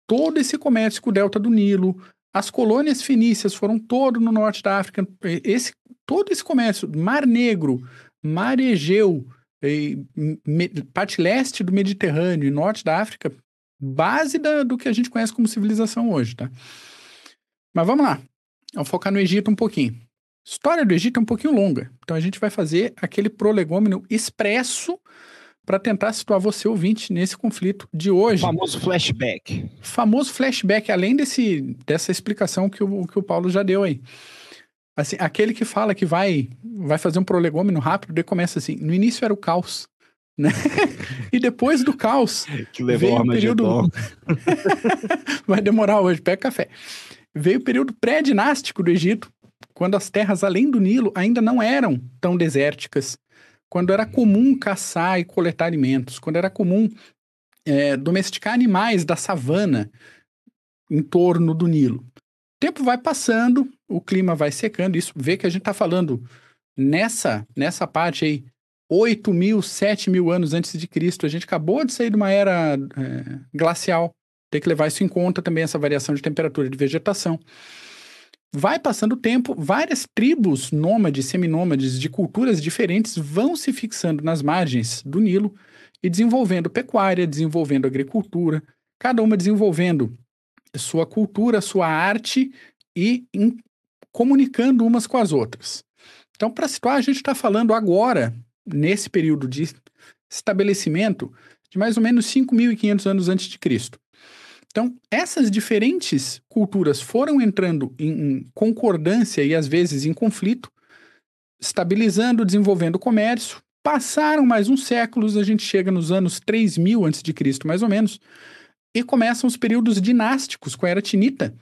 todo esse comércio com o delta do Nilo, as colônias fenícias foram todo no norte da África, esse, todo esse comércio, Mar Negro, Mar Egeu, me, parte leste do Mediterrâneo e norte da África, base da, do que a gente conhece como civilização hoje, tá? Mas vamos lá, vamos focar no Egito um pouquinho. História do Egito é um pouquinho longa, então a gente vai fazer aquele prolegômeno expresso para tentar situar você, ouvinte, nesse conflito de hoje. O famoso flashback. Famoso flashback, além desse, dessa explicação que o, que o Paulo já deu aí. Assim, aquele que fala que vai, vai fazer um prolegômeno rápido, ele começa assim, no início era o caos, né? e depois do caos, que levou veio o período... vai demorar hoje, pega café. Veio o período pré-dinástico do Egito, quando as terras além do Nilo ainda não eram tão desérticas, quando era comum caçar e coletar alimentos, quando era comum é, domesticar animais da savana em torno do Nilo tempo vai passando, o clima vai secando, isso vê que a gente está falando nessa, nessa parte aí, 8 mil, 7 mil anos antes de Cristo, a gente acabou de sair de uma era é, glacial, tem que levar isso em conta também, essa variação de temperatura de vegetação. Vai passando o tempo, várias tribos nômades, seminômades de culturas diferentes vão se fixando nas margens do Nilo e desenvolvendo pecuária, desenvolvendo agricultura, cada uma desenvolvendo sua cultura, sua arte e em, comunicando umas com as outras. Então, para situar, a gente está falando agora, nesse período de estabelecimento, de mais ou menos 5.500 anos antes de Cristo. Então, essas diferentes culturas foram entrando em, concordância e às vezes em conflito, estabilizando, desenvolvendo comércio. Passaram mais uns séculos, a gente chega nos anos 3000 antes de Cristo, mais ou menos, e começam os períodos dinásticos com a Era Tinita.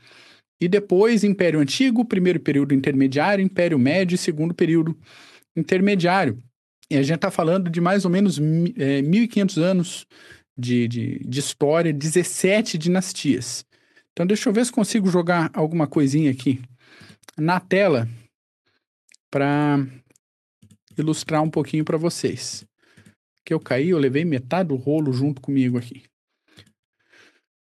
E depois Império Antigo, primeiro período intermediário, Império Médio segundo período intermediário. E a gente está falando de mais ou menos é, 1.500 anos de, de, de história, 17 dinastias. Então, deixa eu ver se consigo jogar alguma coisinha aqui na tela para ilustrar um pouquinho para vocês. Que eu caí, eu levei metade do rolo junto comigo aqui.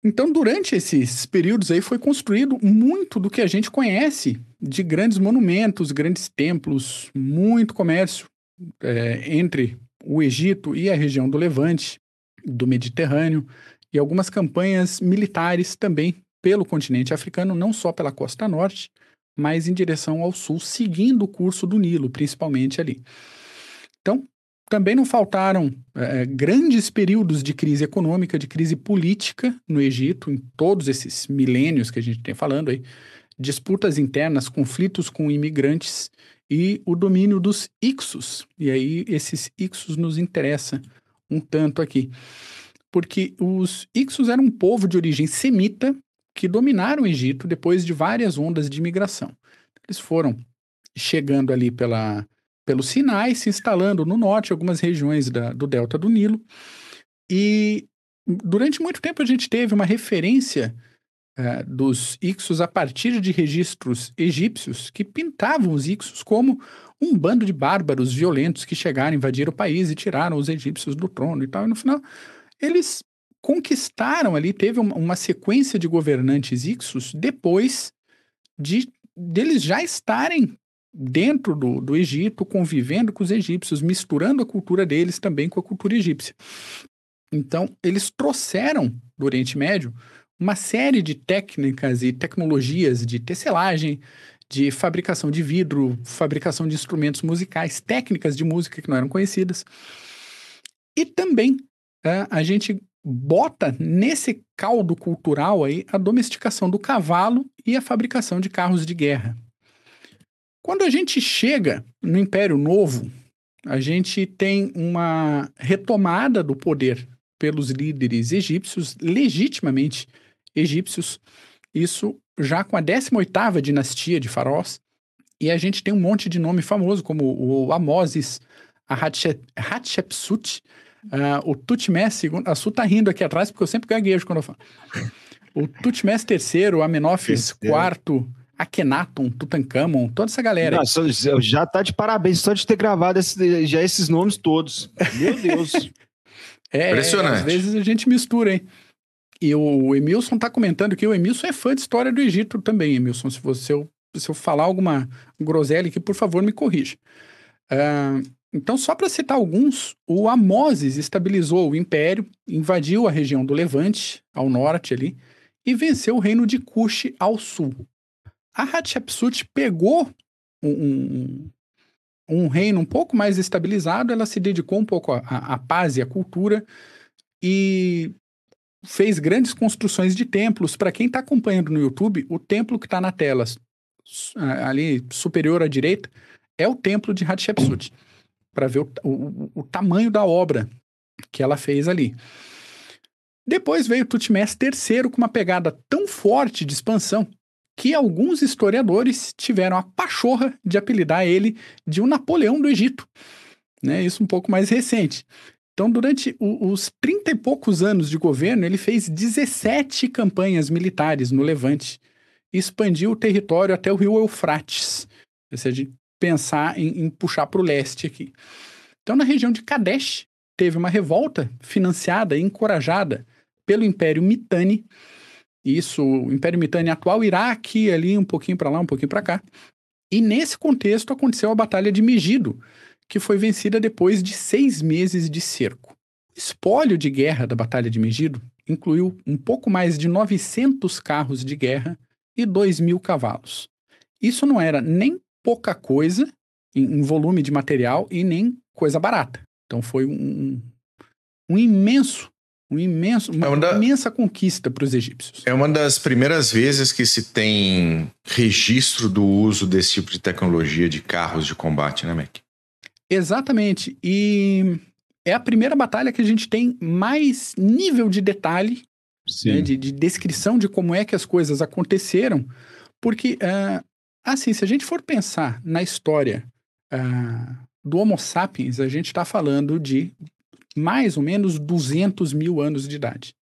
Então, durante esses períodos aí, foi construído muito do que a gente conhece de grandes monumentos, grandes templos, muito comércio é, entre o Egito e a região do Levante, do Mediterrâneo, e algumas campanhas militares também pelo continente africano, não só pela costa norte, mas em direção ao sul, seguindo o curso do Nilo, principalmente ali. Então, também não faltaram é, grandes períodos de crise econômica, de crise política no Egito, em todos esses milênios que a gente tem falando aí, disputas internas, conflitos com imigrantes e o domínio dos Ixos. E aí esses Ixos nos interessa um tanto aqui. Porque os Ixos eram um povo de origem semita que dominaram o Egito depois de várias ondas de imigração. Eles foram chegando ali pela pelo Sinai, se instalando no norte, algumas regiões da, do delta do Nilo. E durante muito tempo a gente teve uma referência uh, dos Ixos a partir de registros egípcios que pintavam os Ixos como um bando de bárbaros violentos que chegaram, invadiram o país e tiraram os egípcios do trono e tal. E no final, eles conquistaram ali, teve uma, uma sequência de governantes Ixos depois de deles já estarem dentro do, do Egito, convivendo com os egípcios, misturando a cultura deles também com a cultura egípcia. Então, eles trouxeram do Oriente Médio uma série de técnicas e tecnologias de tecelagem, de fabricação de vidro, fabricação de instrumentos musicais, técnicas de música que não eram conhecidas. E também é, a gente bota nesse caldo cultural aí a domesticação do cavalo e a fabricação de carros de guerra. Quando a gente chega no Império Novo, a gente tem uma retomada do poder pelos líderes egípcios, legitimamente egípcios, isso já com a 18ª dinastia de faraós, e a gente tem um monte de nome famoso, como o Amoses, a Hatshepsut, uh, o Tutmés II, a Su tá rindo aqui atrás, porque eu sempre gaguejo quando eu falo. O Tutmés III, o Amenófis IV, Akhenaton, Tutankhamon, toda essa galera. Não, já tá de parabéns só de ter gravado esse, já esses nomes todos. Meu Deus. é, Impressionante. às vezes a gente mistura, hein? E o Emilson tá comentando que o Emilson é fã de história do Egito também, Emilson. Se, você, eu, se eu falar alguma groselha aqui, por favor, me corrija. Uh, então, só para citar alguns, o Amoses estabilizou o império, invadiu a região do Levante, ao norte ali, e venceu o reino de Cush ao sul. A Hatshepsut pegou um, um, um, reino um pouco mais estabilizado, ela se dedicou um pouco à paz e à cultura e fez grandes construções de templos. Para quem está acompanhando no YouTube, o templo que está na tela ali superior à direita é o templo de Hatshepsut, para ver o, o, o tamanho da obra que ela fez ali. Depois veio Tutmés III com uma pegada tão forte de expansão que alguns historiadores tiveram a pachorra de apelidar ele de um Napoleão do Egito. Né? Isso um pouco mais recente. Então, durante o, os 30 e poucos anos de governo, ele fez 17 campanhas militares no Levante e expandiu o território até o rio Eufrates. Se a gente pensar em, em puxar para o leste aqui. Então, na região de Kadesh, teve uma revolta financiada e encorajada pelo Império Mitanni, isso, o Império Mitanni atual, Iraque, ali um pouquinho para lá, um pouquinho para cá. E nesse contexto aconteceu a Batalha de Megido, que foi vencida depois de seis meses de cerco. O espólio de guerra da Batalha de Megido incluiu um pouco mais de 900 carros de guerra e 2 mil cavalos. Isso não era nem pouca coisa em, em volume de material e nem coisa barata. Então foi um, um imenso um imenso, uma, é uma da... imensa conquista para os egípcios. É uma das primeiras vezes que se tem registro do uso desse tipo de tecnologia de carros de combate, né, Mac? Exatamente. E é a primeira batalha que a gente tem mais nível de detalhe, né, de, de, descrição de como é que as coisas aconteceram, porque, uh, assim, se a gente for pensar na história uh, do Homo sapiens, a gente está falando de mais ou menos 200 mil anos de idade.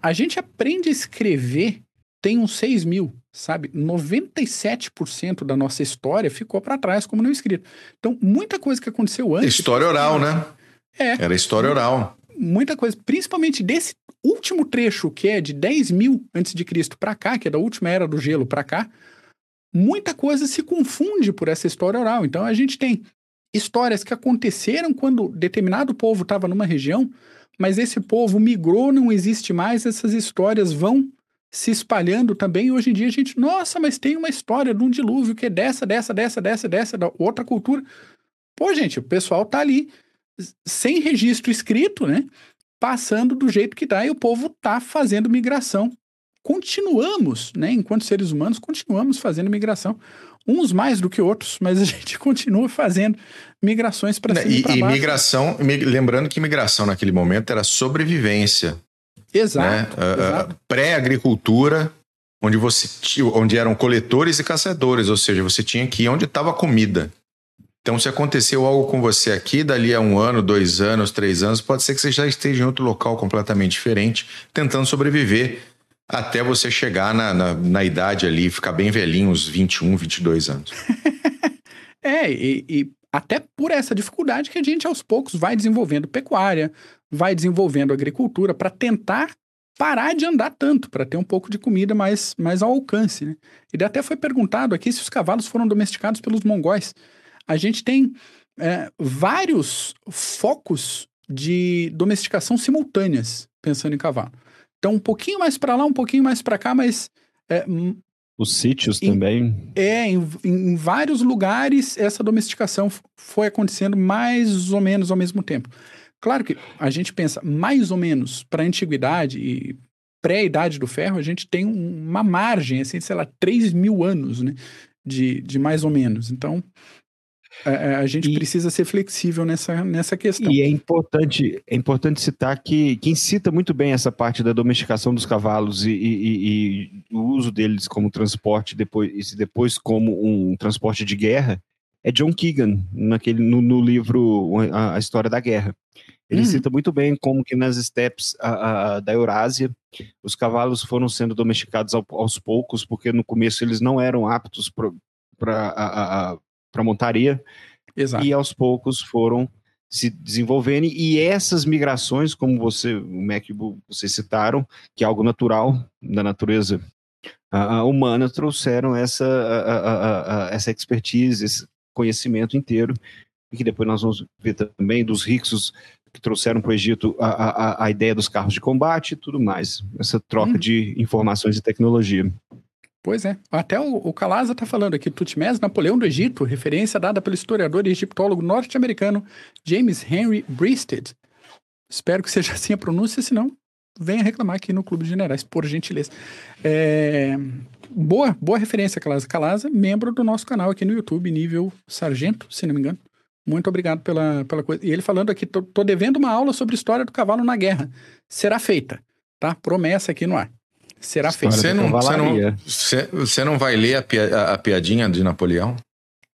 A gente aprende a escrever tem uns 6 mil, sabe? 97% da nossa história ficou para trás como não escrito. Então, muita coisa que aconteceu antes. História oral, né? É. Era história oral. Muita coisa, principalmente desse último trecho, que é de 10 mil antes de Cristo para cá, que é da última era do gelo para cá, muita coisa se confunde por essa história oral. Então, a gente tem histórias que aconteceram quando determinado povo estava numa região, mas esse povo migrou, não existe mais, essas histórias vão se espalhando também. Hoje em dia a gente, nossa, mas tem uma história de um dilúvio que é dessa, dessa, dessa, dessa, dessa, da outra cultura. Pô, gente, o pessoal tá ali sem registro escrito, né? Passando do jeito que dá e o povo tá fazendo migração. Continuamos, né? Enquanto seres humanos, continuamos fazendo migração. Uns mais do que outros, mas a gente continua fazendo migrações para cima e, e. E migração, lembrando que migração naquele momento era sobrevivência. Exato. Né? exato. Pré-agricultura, onde você onde eram coletores e caçadores, ou seja, você tinha que ir onde estava a comida. Então, se aconteceu algo com você aqui, dali a um ano, dois anos, três anos, pode ser que você já esteja em outro local completamente diferente, tentando sobreviver até você chegar na, na, na idade ali, ficar bem velhinho, uns 21, 22 anos. é, e, e até por essa dificuldade que a gente aos poucos vai desenvolvendo pecuária, vai desenvolvendo agricultura para tentar parar de andar tanto, para ter um pouco de comida mais, mais ao alcance. Né? E até foi perguntado aqui se os cavalos foram domesticados pelos mongóis. A gente tem é, vários focos de domesticação simultâneas, pensando em cavalo. Então, um pouquinho mais para lá, um pouquinho mais para cá, mas. É, Os sítios em, também. É, em, em, vários lugares essa domesticação foi acontecendo mais ou menos ao mesmo tempo. Claro que a gente pensa mais ou menos para a antiguidade e pré-idade do ferro, a gente tem uma margem, assim, sei lá, 3 mil anos, né? De, de mais ou menos. Então, a, é, é, a gente e, precisa ser flexível nessa, nessa questão. E é importante, é importante citar que quem cita muito bem essa parte da domesticação dos cavalos e, e, e o uso deles como transporte depois, e depois como um transporte de guerra é John Keegan, naquele, no, no livro a, a, História da Guerra. Ele uhum. cita muito bem como que nas steppes a, a, da Eurásia os cavalos foram sendo domesticados ao, aos poucos, porque no começo eles não eram aptos para montaria, Exato. e aos poucos foram se desenvolvendo e essas migrações, como você, o Mac, vocês citaram, que é algo natural da natureza uh, humana, trouxeram essa, uh, essa expertise, esse conhecimento inteiro, e que depois nós vamos ver também dos ricos que trouxeram para o Egito a, a, a, ideia dos carros de combate e tudo mais, essa troca hum. de informações e tecnologia. Pois é. Até o, o Calaza está falando aqui, Tutmés, Napoleão do Egito, referência dada pelo historiador e egiptólogo norte-americano James Henry Breasted. Espero que seja assim a pronúncia, senão venha reclamar aqui no Clube de Generais, por gentileza. É... Boa, boa referência, Calaza. Calaza, membro do nosso canal aqui no YouTube, nível sargento, se não me engano. Muito obrigado pela, pela coisa. E ele falando aqui, tô, tô devendo uma aula sobre história do cavalo na guerra. Será feita, tá? Promessa aqui no ar. Será feita. Você não, você, não, você, você não vai ler a, a, a piadinha de Napoleão?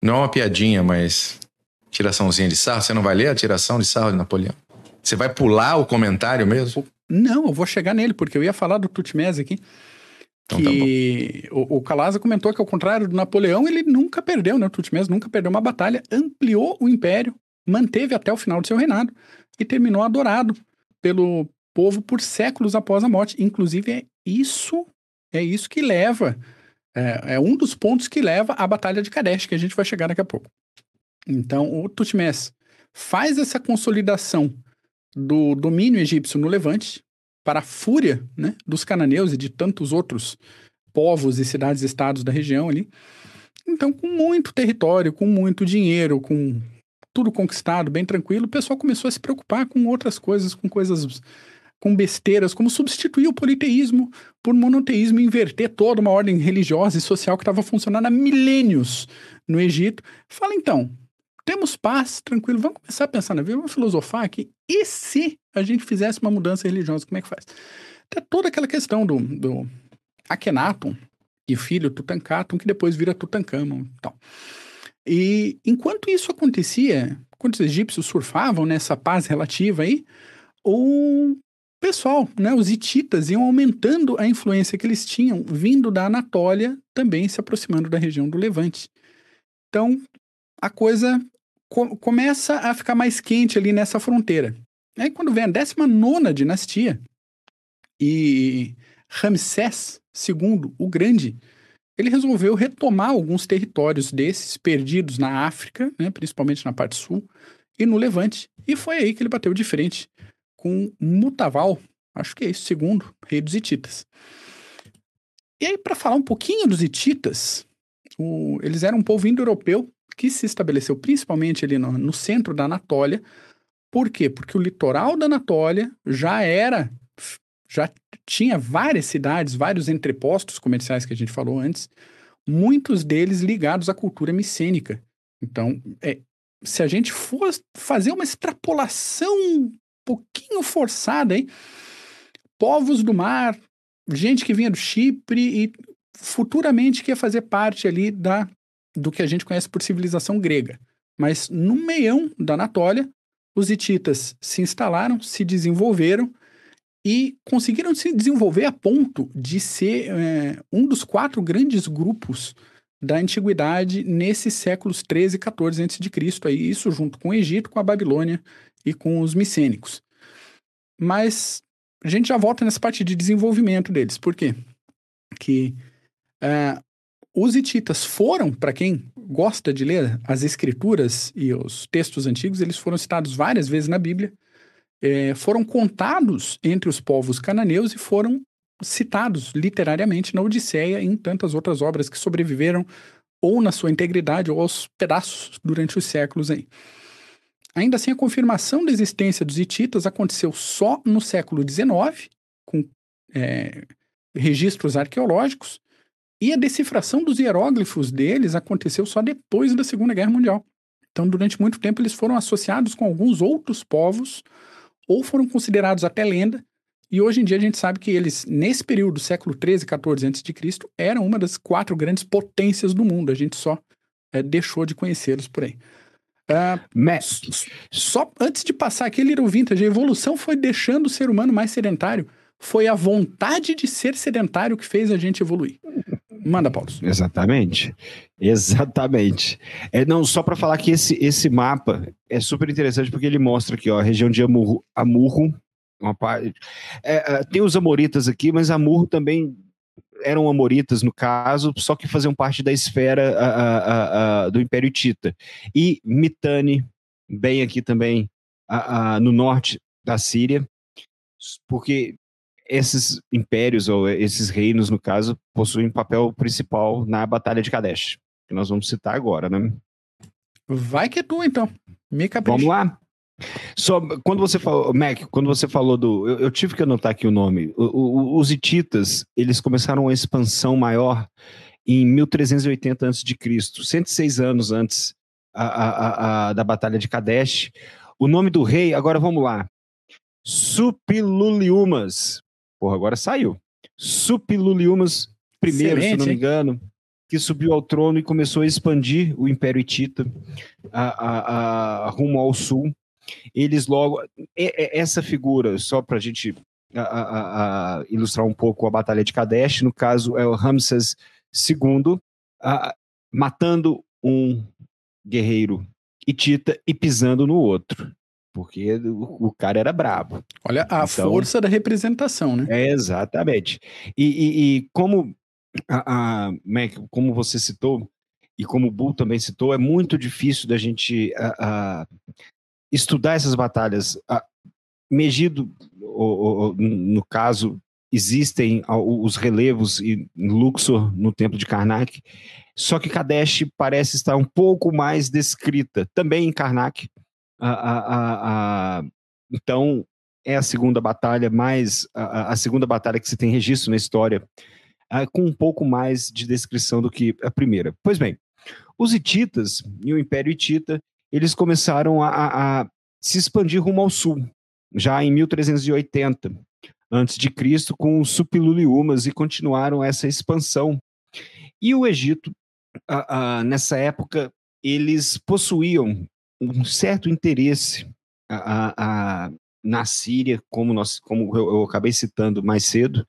Não uma piadinha, mas tiraçãozinha de sarro. Você não vai ler a tiração de sarro de Napoleão? Você vai pular o comentário mesmo? Não, eu vou chegar nele, porque eu ia falar do Tutmés aqui. Então, que tá o, o Calaza comentou que, ao contrário do Napoleão, ele nunca perdeu, né? O Tutmés nunca perdeu uma batalha, ampliou o império, manteve até o final do seu reinado e terminou adorado pelo povo por séculos após a morte. Inclusive, é isso, é isso que leva, é, é um dos pontos que leva à Batalha de Kadesh, que a gente vai chegar daqui a pouco. Então, o Tutmés faz essa consolidação do domínio egípcio no Levante, para a fúria né, dos cananeus e de tantos outros povos e cidades-estados da região ali. Então, com muito território, com muito dinheiro, com tudo conquistado, bem tranquilo, o pessoal começou a se preocupar com outras coisas, com coisas, com besteiras, como substituir o politeísmo por monoteísmo inverter toda uma ordem religiosa e social que estava funcionando há milênios no Egito. Fala então, temos paz, tranquilo, vamos começar a pensar na vida, vamos filosofar aqui. E se a gente fizesse uma mudança religiosa, como é que faz? Tem toda aquela questão do, do Akhenaton e filho Tutankhaton, que depois vira Tutankhamon e tal. E enquanto isso acontecia, quando os egípcios surfavam nessa paz relativa aí, o pessoal, né, os hititas iam aumentando a influência que eles tinham vindo da Anatólia, também se aproximando da região do Levante. Então, a coisa co começa a ficar mais quente ali nessa fronteira. Aí quando vem a 19 dinastia e Ramsés II, o Grande, ele resolveu retomar alguns territórios desses perdidos na África, né, principalmente na parte sul, e no Levante. E foi aí que ele bateu de frente com Mutaval, acho que é isso, segundo rei dos Hititas. E aí, para falar um pouquinho dos Hititas, o, eles eram um povo indo-europeu que se estabeleceu principalmente ali no, no centro da Anatólia. Por quê? Porque o litoral da Anatólia já era já tinha várias cidades, vários entrepostos comerciais que a gente falou antes, muitos deles ligados à cultura micênica. Então, é, se a gente for fazer uma extrapolação pouquinho forçada, hein? povos do mar, gente que vinha do Chipre e futuramente que ia fazer parte ali da do que a gente conhece por civilização grega. Mas no meião da Anatólia, os hititas se instalaram, se desenvolveram e conseguiram se desenvolver a ponto de ser é, um dos quatro grandes grupos da antiguidade nesses séculos 13 e 14 a.C., aí isso junto com o Egito, com a Babilônia e com os micênicos. Mas a gente já volta nessa parte de desenvolvimento deles. Por quê? Que é, os hititas foram, para quem gosta de ler as escrituras e os textos antigos, eles foram citados várias vezes na Bíblia, é, foram contados entre os povos cananeus e foram citados literariamente na Odisseia e em tantas outras obras que sobreviveram ou na sua integridade ou aos pedaços durante os séculos aí. Ainda assim, a confirmação da existência dos hititas aconteceu só no século XIX, com é, registros arqueológicos, e a decifração dos hieróglifos deles aconteceu só depois da Segunda Guerra Mundial. Então, durante muito tempo, eles foram associados com alguns outros povos ou foram considerados até lenda, e hoje em dia a gente sabe que eles, nesse período, século 13, 14 a.C., eram uma das quatro grandes potências do mundo. A gente só é, deixou de conhecê-los por aí. Uh. Só antes de passar aqui, Little Vintage, a evolução foi deixando o ser humano mais sedentário. Foi a vontade de ser sedentário que fez a gente evoluir. Manda, Paulo. Exatamente. Exatamente. É, não, só para falar que esse, esse mapa é super interessante porque ele mostra aqui, ó, a região de Amurro, Amurro uma parte. É, é, tem os amoritas aqui, mas Amurro também eram amoritas no caso, só que faziam parte da esfera a, a, a, do Império Tita. E Mitane, bem aqui também no norte da Síria, porque esses impérios, ou esses reinos, no caso, possuem papel principal na Batalha de Kadesh, que nós vamos citar agora, né? Vai que é tu, então. Me Vamos lá. Só quando você falou, Mac, quando você falou do. Eu, eu tive que anotar aqui o nome. O, o, os hititas, eles começaram uma expansão maior em 1380 a.C., 106 anos antes a, a, a, da Batalha de Kadesh. O nome do rei, agora vamos lá. Supiluliumas. Porra, agora saiu. Supiluliumas primeiro, Excelente, se não me engano, que subiu ao trono e começou a expandir o Império Hitita a, rumo ao sul eles logo. Essa figura, só para a gente a, a, ilustrar um pouco a Batalha de Kadesh, no caso é o Ramses II matando um guerreiro hitita e pisando no outro. Porque o, cara era brabo. Olha a então, força da representação, né? É, exatamente. E, e, e como, a, a, Mac, como você citou, e como o Bull também citou, é muito difícil da gente a, estudar essas batalhas. Megido, no caso, existem os relevos em Luxor, no templo de Karnak, só que Kadesh parece estar um pouco mais descrita, também em Karnak. então, é a segunda batalha mais a, a, segunda batalha que se tem registro na história, com um pouco mais de descrição do que a primeira. Pois bem, os hititas e o Império Hitita eles começaram a, a se expandir rumo ao sul, já em 1380 antes de Cristo, com os Supiluliumas e continuaram essa expansão. E o Egito, a, a, nessa época, eles possuíam um certo interesse a, na Síria, como, nós, como eu, eu acabei citando mais cedo,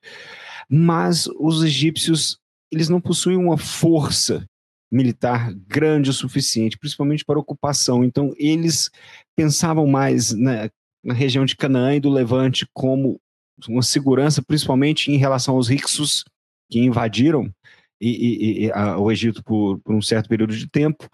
mas os egípcios eles não possuem uma força militar grande o suficiente, principalmente para ocupação. Então, eles pensavam mais na, na região de Canaã e do Levante como uma segurança, principalmente em relação aos rixos que invadiram e, e, e, a, o Egito por, por, um certo período de tempo,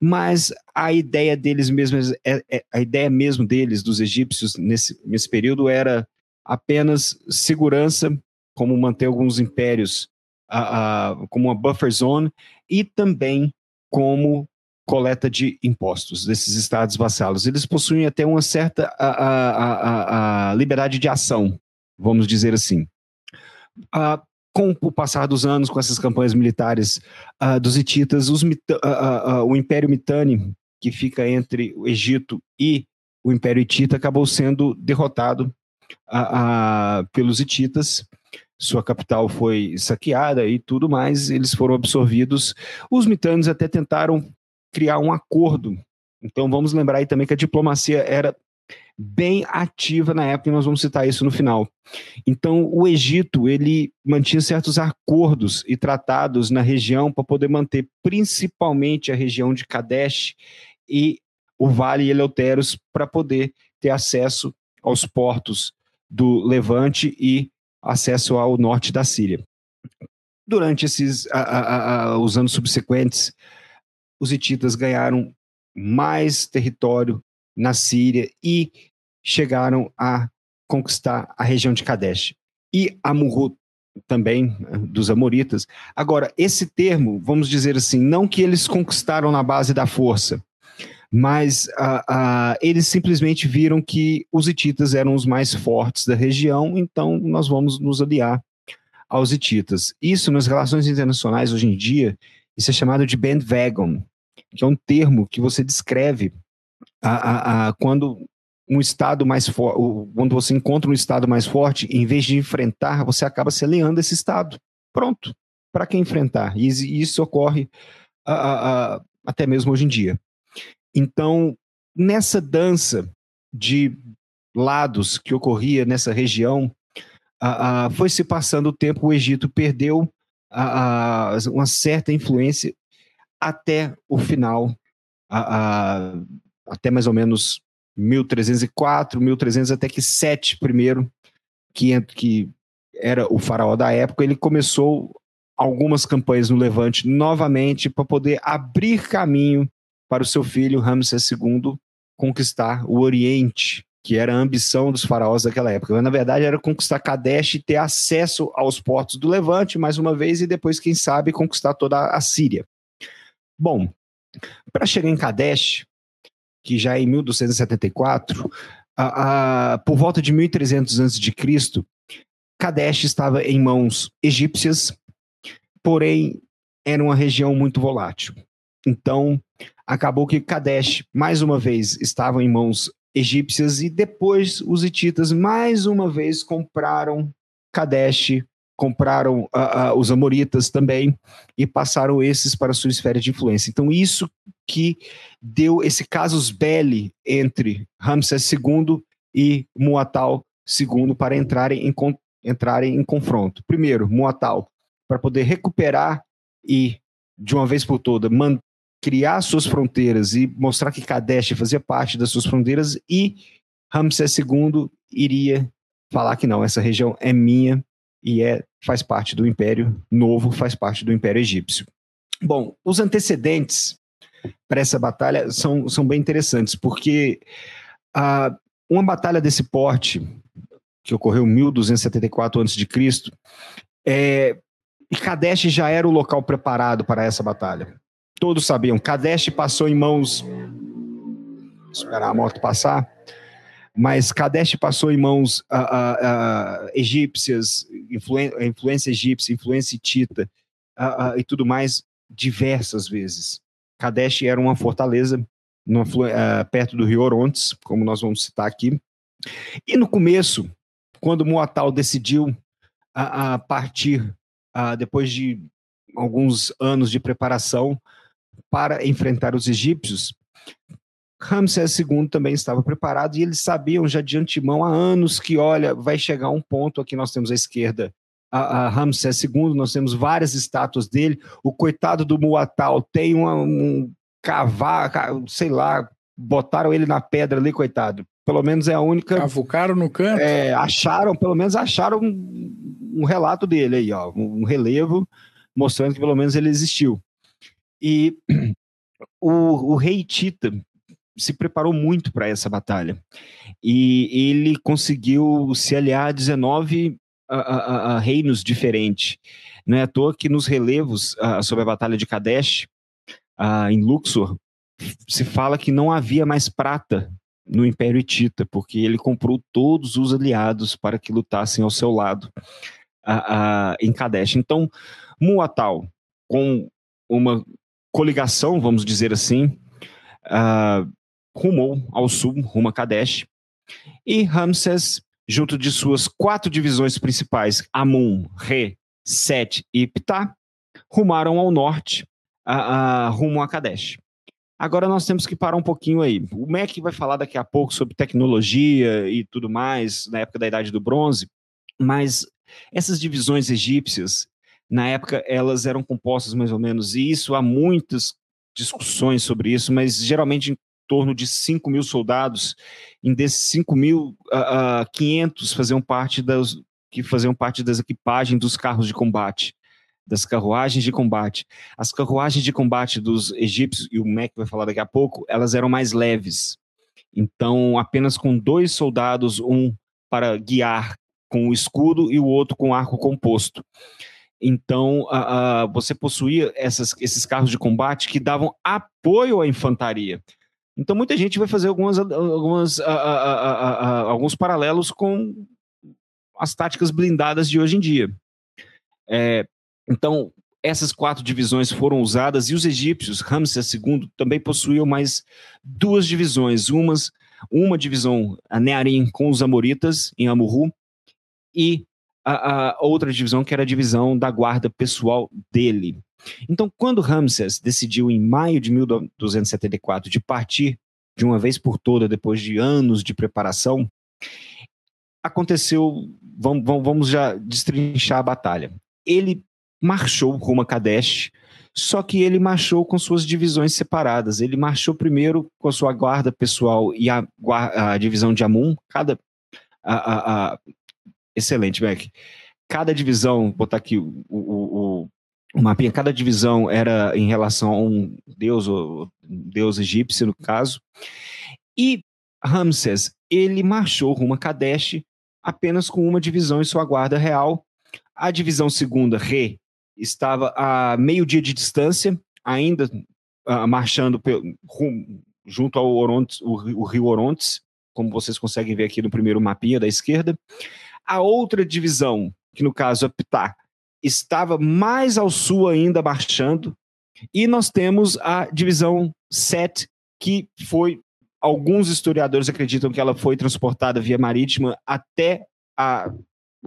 mas a ideia deles mesmos, é, é, a ideia mesmo deles, dos egípcios, nesse, nesse período, era apenas segurança, como manter alguns impérios a, a, como uma buffer zone, e também como coleta de impostos desses estados vassalos. Eles possuem até uma certa a, liberdade de ação, vamos dizer assim. Com o passar dos anos, com essas campanhas militares dos hititas, o Império Mitanni, que fica entre o Egito e o Império Hitita, acabou sendo derrotado pelos hititas. Sua capital foi saqueada e tudo mais, eles foram absorvidos. Os mitanes até tentaram criar um acordo. Então vamos lembrar aí também que a diplomacia era bem ativa na época, e nós vamos citar isso no final. Então, o Egito, ele mantinha certos acordos e tratados na região para poder manter principalmente a região de Kadesh e o Vale Eleuteros para poder ter acesso aos portos do Levante e acesso ao norte da Síria. Durante esses a, a, a, os anos subsequentes, os hititas ganharam mais território na Síria e chegaram a conquistar a região de Kadesh. E Amurru também, dos Amoritas. Agora, esse termo, vamos dizer assim, não que eles conquistaram na base da força, mas uh, uh, eles simplesmente viram que os hititas eram os mais fortes da região, então nós vamos nos aliar aos hititas. Isso nas relações internacionais hoje em dia, isso é chamado de bandwagon, que é um termo que você descreve a, a, a, quando um estado mais forte, quando você encontra um estado mais forte, em vez de enfrentar, você acaba se aliando a esse estado. Pronto. Para que enfrentar? E isso ocorre até mesmo hoje em dia. Então, nessa dança de lados que ocorria nessa região, foi se passando o tempo, o Egito perdeu uma certa influência até o final até mais ou menos 1304, 1300 até que Sete primeiro, que, que era o faraó da época, ele começou algumas campanhas no Levante novamente para poder abrir caminho para o seu filho Ramsés II conquistar o Oriente, que era a ambição dos faraós daquela época. Mas, na verdade, era conquistar Kadesh e ter acesso aos portos do Levante, mais uma vez, e depois, quem sabe, conquistar toda a Síria. Bom, para chegar em Kadesh, que já é em 1274, a, a, por volta de 1300 a.C., Kadesh estava em mãos egípcias, porém era uma região muito volátil. Então, acabou que Kadesh, mais uma vez, estava em mãos egípcias e depois os hititas, mais uma vez, compraram Kadesh compraram uh, uh, os amoritas também e passaram esses para sua esfera de influência. Então, isso que deu esse casus belli entre Ramsés II e Muatal II para entrarem em, entrarem em confronto. Primeiro, Muatal, para poder recuperar e, de uma vez por toda, criar suas fronteiras e mostrar que Kadesh fazia parte das suas fronteiras, e Ramsés II iria falar que não, essa região é minha e é, faz parte do Império Novo, faz parte do Império Egípcio. Bom, os antecedentes para essa batalha são, são bem interessantes, porque uh, uma batalha desse porte, que ocorreu em 1274 a.C., é, e Kadesh já era o local preparado para essa batalha. Todos sabiam, Kadesh passou em mãos. Esperar a moto passar mas Kadesh passou em mãos uh, uh, uh, egípcias, influência egípcia, influência tita e tudo mais diversas vezes. Kadesh era uma fortaleza perto do rio Orontes, como nós vamos citar aqui. E no começo, quando Muatal decidiu partir, depois de alguns anos de preparação para enfrentar os egípcios, Ramsés II também estava preparado e eles sabiam já de antemão há anos que, olha, vai chegar um ponto, aqui nós temos à esquerda a, a Ramsés II, nós temos várias estátuas dele, o coitado do Muatal tem uma, um cavalo, sei lá, botaram ele na pedra ali, coitado. Pelo menos é a única. Cavucaram no canto? É, acharam, pelo menos acharam um, um relato dele aí, ó, um relevo mostrando que pelo menos ele existiu. E o, o rei Tita se preparou muito para essa batalha. E ele conseguiu se aliar a 19 a, a, a reinos diferentes. Não é à toa que nos relevos sobre a Batalha de Kadesh, em Luxor, se fala que não havia mais prata no Império Hitita, porque ele comprou todos os aliados para que lutassem ao seu lado em Kadesh. Então, Muatal, com uma coligação, vamos dizer assim, uh, rumou ao sul, rumo a Kadesh, e Ramses, junto de suas quatro divisões principais, Amun, Re, Set e Ptah, rumaram ao norte, uh, uh, rumo a Kadesh. Agora nós temos que parar um pouquinho aí. O Mac vai falar daqui a pouco sobre tecnologia e tudo mais, na época da Idade do Bronze, mas essas divisões egípcias, na época, elas eram compostas mais ou menos, isso há muitas discussões sobre isso, mas geralmente em torno de 5 mil soldados, em desses 5 mil, uh, uh, 500 faziam parte das, que faziam parte das equipagens dos carros de combate, das carruagens de combate. As carruagens de combate dos egípcios, e o Mac vai falar daqui a pouco, elas eram mais leves. Então, apenas com dois soldados, um para guiar com o escudo e o outro com arco composto. Então, uh, uh, você possuía essas, esses carros de combate que davam apoio à infantaria. Então, muita gente vai fazer algumas, algumas, uh, alguns paralelos com as táticas blindadas de hoje em dia. É, então, essas quatro divisões foram usadas e os egípcios, Ramsés II, também possuíam mais duas divisões. Umas, uma divisão, a Nearim, com os amoritas, em Amurru, e a, a, outra divisão, que era a divisão da guarda pessoal dele. Então, quando Ramses decidiu, em maio de 1274, de partir de uma vez por toda, depois de anos de preparação, aconteceu. Vamos, vamos já destrinchar a batalha. Ele marchou rumo a Kadesh, só que ele marchou com suas divisões separadas. Ele marchou primeiro com a sua guarda pessoal e a, a divisão de Amun, cada a, a, excelente, Mac. Cada divisão, botar aqui o, o, o, o mapinha, cada divisão era em relação a um deus, ou deus egípcio, no caso. E Ramses, ele marchou rumo a Kadesh apenas com uma divisão em sua guarda real. A divisão segunda, Re, estava a meio dia de distância, ainda uh, marchando rumo, junto ao Orontes, o, o rio Orontes, como vocês conseguem ver aqui no primeiro mapinha da esquerda. A outra divisão, que no caso é Ptah, estava mais ao sul ainda marchando. E nós temos a divisão 7, que foi. Alguns historiadores acreditam que ela foi transportada via marítima até a,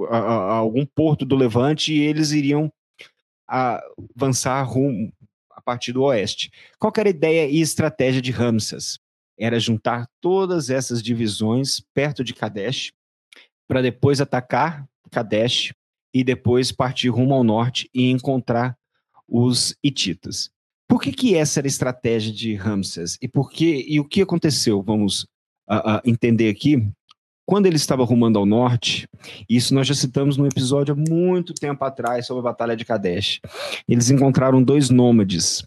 a, a algum porto do Levante e eles iriam avançar rumo a partir do oeste. Qual era a ideia e estratégia de Ramsas? Era juntar todas essas divisões perto de Kadesh para depois atacar Kadesh e depois partir rumo ao norte e encontrar os hititas. Por que, que essa era a estratégia de Ramses? E por que, e o que aconteceu? Vamos uh, uh, entender aqui. Quando ele estava rumando ao norte, isso nós já citamos num episódio há muito tempo atrás sobre a Batalha de Kadesh. Eles encontraram dois nômades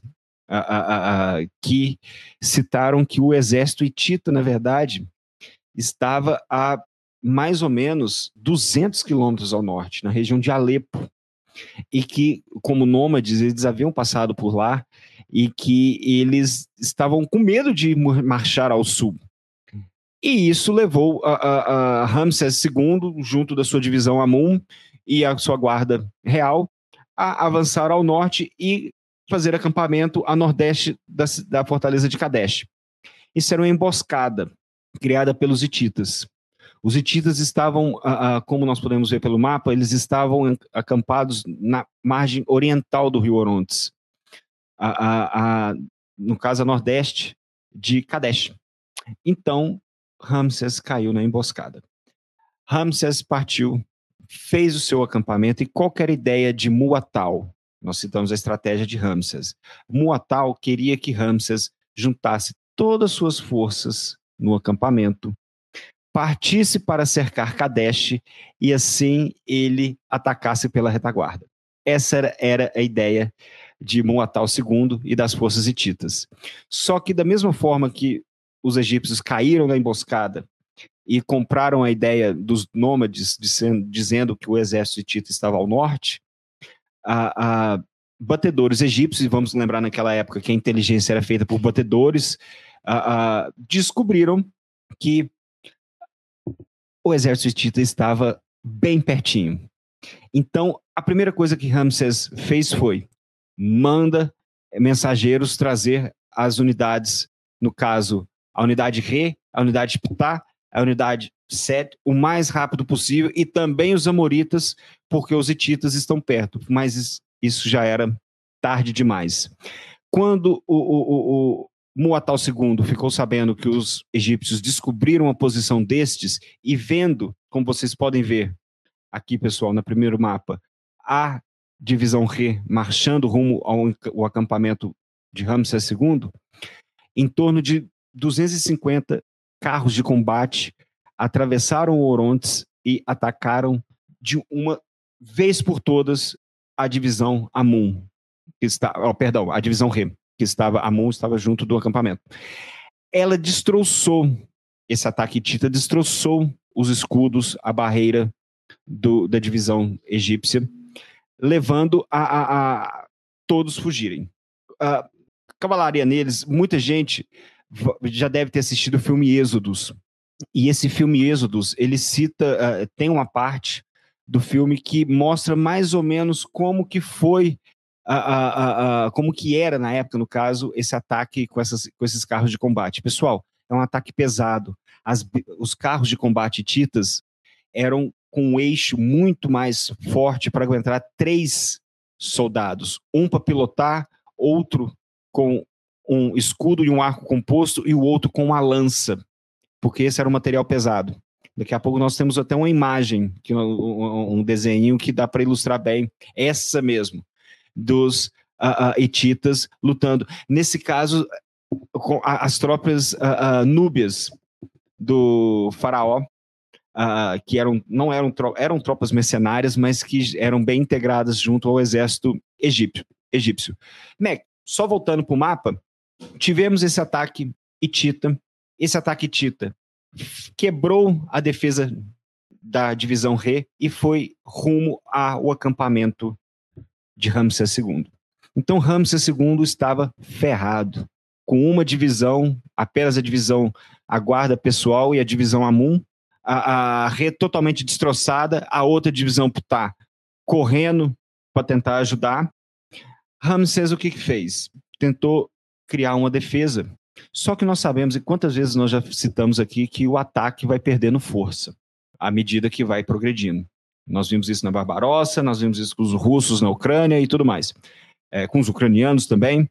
uh, que citaram que o exército hitita, na verdade, estava a mais ou menos 200 quilômetros ao norte, na região de Alepo, e que, como nômades, eles haviam passado por lá e que eles estavam com medo de marchar ao sul. E isso levou a, a, a Ramsés II, junto da sua divisão Amun e a sua guarda real, a avançar ao norte e fazer acampamento a nordeste da, da fortaleza de Kadesh. Isso era uma emboscada criada pelos hititas. Os hititas estavam, como nós podemos ver pelo mapa, eles estavam acampados na margem oriental do rio Orontes, no caso a nordeste de Kadesh. Então, Ramsés caiu na emboscada. Ramsés partiu, fez o seu acampamento e qualquer ideia de Muatal, nós citamos a estratégia de Ramsés. Muatal queria que Ramsés juntasse todas as suas forças no acampamento, partisse para cercar Kadesh e assim ele atacasse pela retaguarda. Essa era, era a ideia de Muatal II e das forças hititas. Só que da mesma forma que os egípcios caíram na emboscada e compraram a ideia dos nômades dizendo que o exército hitita estava ao norte, a, a batedores egípcios, vamos lembrar naquela época que a inteligência era feita por batedores, a, descobriram que o exército hitita estava bem pertinho. Então, a primeira coisa que Ramsés fez foi manda mensageiros trazer as unidades, no caso, a unidade Re, a unidade Ptah, a unidade Set, o mais rápido possível, e também os amoritas, porque os hititas estão perto, mas isso já era tarde demais. Quando o, o, o, o Muatal II ficou sabendo que os egípcios descobriram a posição destes e vendo, como vocês podem ver aqui, pessoal, no primeiro mapa, a divisão Re marchando rumo ao, acampamento de Ramsés II, em torno de 250 carros de combate atravessaram o Orontes e atacaram de uma vez por todas a divisão Amun, que está, oh, perdão, a divisão Re, que estava Amun estava junto do acampamento. Ela destroçou esse ataque Tita destroçou os escudos, a barreira do, da divisão egípcia, levando a, a, a todos fugirem. A cavalaria neles, muita gente já deve ter assistido o filme Êxodos. E esse filme Êxodos, ele cita, uh, tem uma parte do filme que mostra mais ou menos como que foi, uh, uh, como que era na época, no caso, esse ataque com, essas, com esses carros de combate. Pessoal, é um ataque pesado. As, os carros de combate Titas eram com um eixo muito mais forte para aguentar três soldados, um para pilotar, outro com um escudo e um arco composto e o outro com uma lança, porque esse era um material pesado. Daqui a pouco nós temos até uma imagem, um desenho que dá para ilustrar bem essa mesmo, dos uh, uh, etitas lutando. Nesse caso, com as tropas uh, núbias do faraó, que eram, não eram, eram tropas mercenárias, mas que eram bem integradas junto ao exército egípcio. egípcio. Mac, só voltando para o mapa, tivemos esse ataque Itita. Esse ataque Itita quebrou a defesa da divisão Re e foi rumo ao acampamento de Ramsés II. Então Ramsés II estava ferrado, com uma divisão, apenas a divisão a guarda pessoal e a divisão Amun, a, a Re totalmente destroçada, a outra divisão Ptah correndo para tentar ajudar. Ramsés o que, que fez? Tentou criar uma defesa. Só que nós sabemos, e quantas vezes nós já citamos aqui, que o ataque vai perdendo força à medida que vai progredindo. Nós vimos isso na Barbarossa, nós vimos isso com os russos na Ucrânia e tudo mais. É, com os ucranianos também.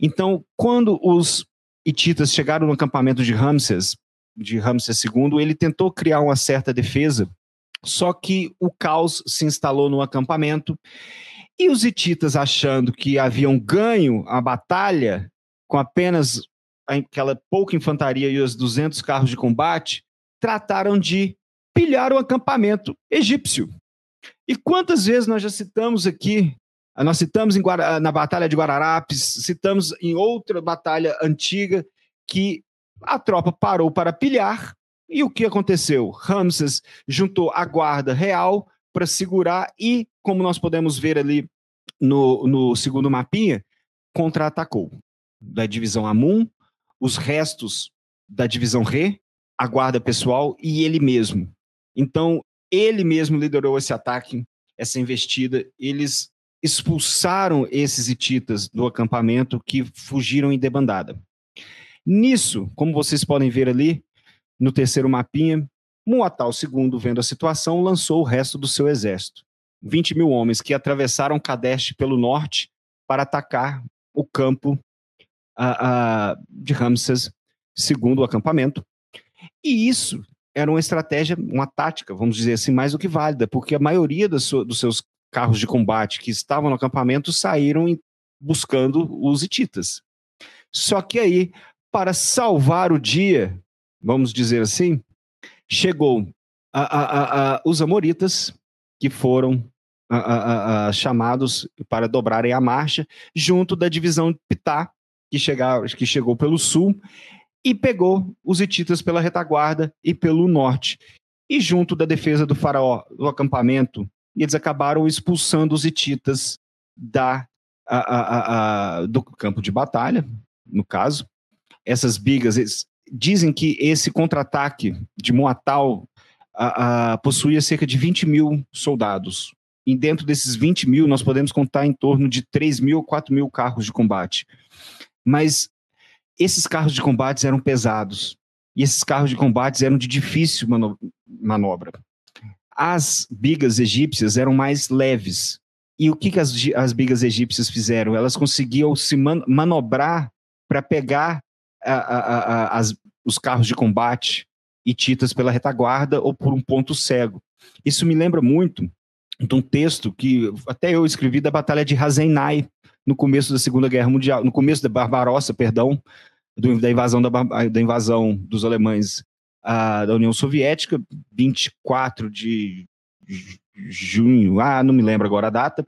Então, quando os hititas chegaram no acampamento de Ramses, de Ramses II, ele tentou criar uma certa defesa, só que o caos se instalou no acampamento e os hititas, achando que haviam ganho a batalha, com apenas aquela pouca infantaria e os 200 carros de combate, trataram de pilhar o acampamento egípcio. E quantas vezes nós já citamos aqui, nós citamos na Batalha de Guararapes, citamos em outra batalha antiga, que a tropa parou para pilhar, e o que aconteceu? Ramses juntou a guarda real para segurar e, como nós podemos ver ali no, no segundo mapinha, contra-atacou da divisão Amun, os restos da divisão Re, a guarda pessoal e ele mesmo. Então, ele mesmo liderou esse ataque, essa investida. Eles expulsaram esses hititas do acampamento que fugiram em debandada. Nisso, como vocês podem ver ali, no terceiro mapinha, Muatal II, vendo a situação, lançou o resto do seu exército. 20 mil homens que atravessaram Kadesh pelo norte para atacar o campo uh, uh, de Ramses segundo o acampamento. E isso era uma estratégia, uma tática, vamos dizer assim, mais do que válida, porque a maioria dos seus carros de combate que estavam no acampamento saíram buscando os hititas. Só que aí, para salvar o dia, vamos dizer assim, chegou a, a, a, os amoritas, que foram chamados para dobrarem a marcha, junto da divisão Pitá, que, que chegou pelo sul, e pegou os hititas pela retaguarda e pelo norte. E junto da defesa do faraó, do acampamento, eles acabaram expulsando os hititas da, a, a, a, do campo de batalha, no caso. Essas bigas, dizem que esse contra-ataque de Moatal possuía cerca de 20 mil soldados. E dentro desses 20 mil, nós podemos contar em torno de 3 mil ou 4 mil carros de combate. Mas esses carros de combate eram pesados. E esses carros de combate eram de difícil mano manobra. As bigas egípcias eram mais leves. E o que, que as, as bigas egípcias fizeram? Elas conseguiam se man manobrar para pegar a, a, a, as, os carros de combate e titas pela retaguarda ou por um ponto cego. Isso me lembra muito de um texto que até eu escrevi da Batalha de Hazenai, no começo da Segunda Guerra Mundial, no começo da Barbarossa, perdão, do, da, invasão da, da, invasão dos alemães da União Soviética, 24 de junho, ah, não me lembro agora a data,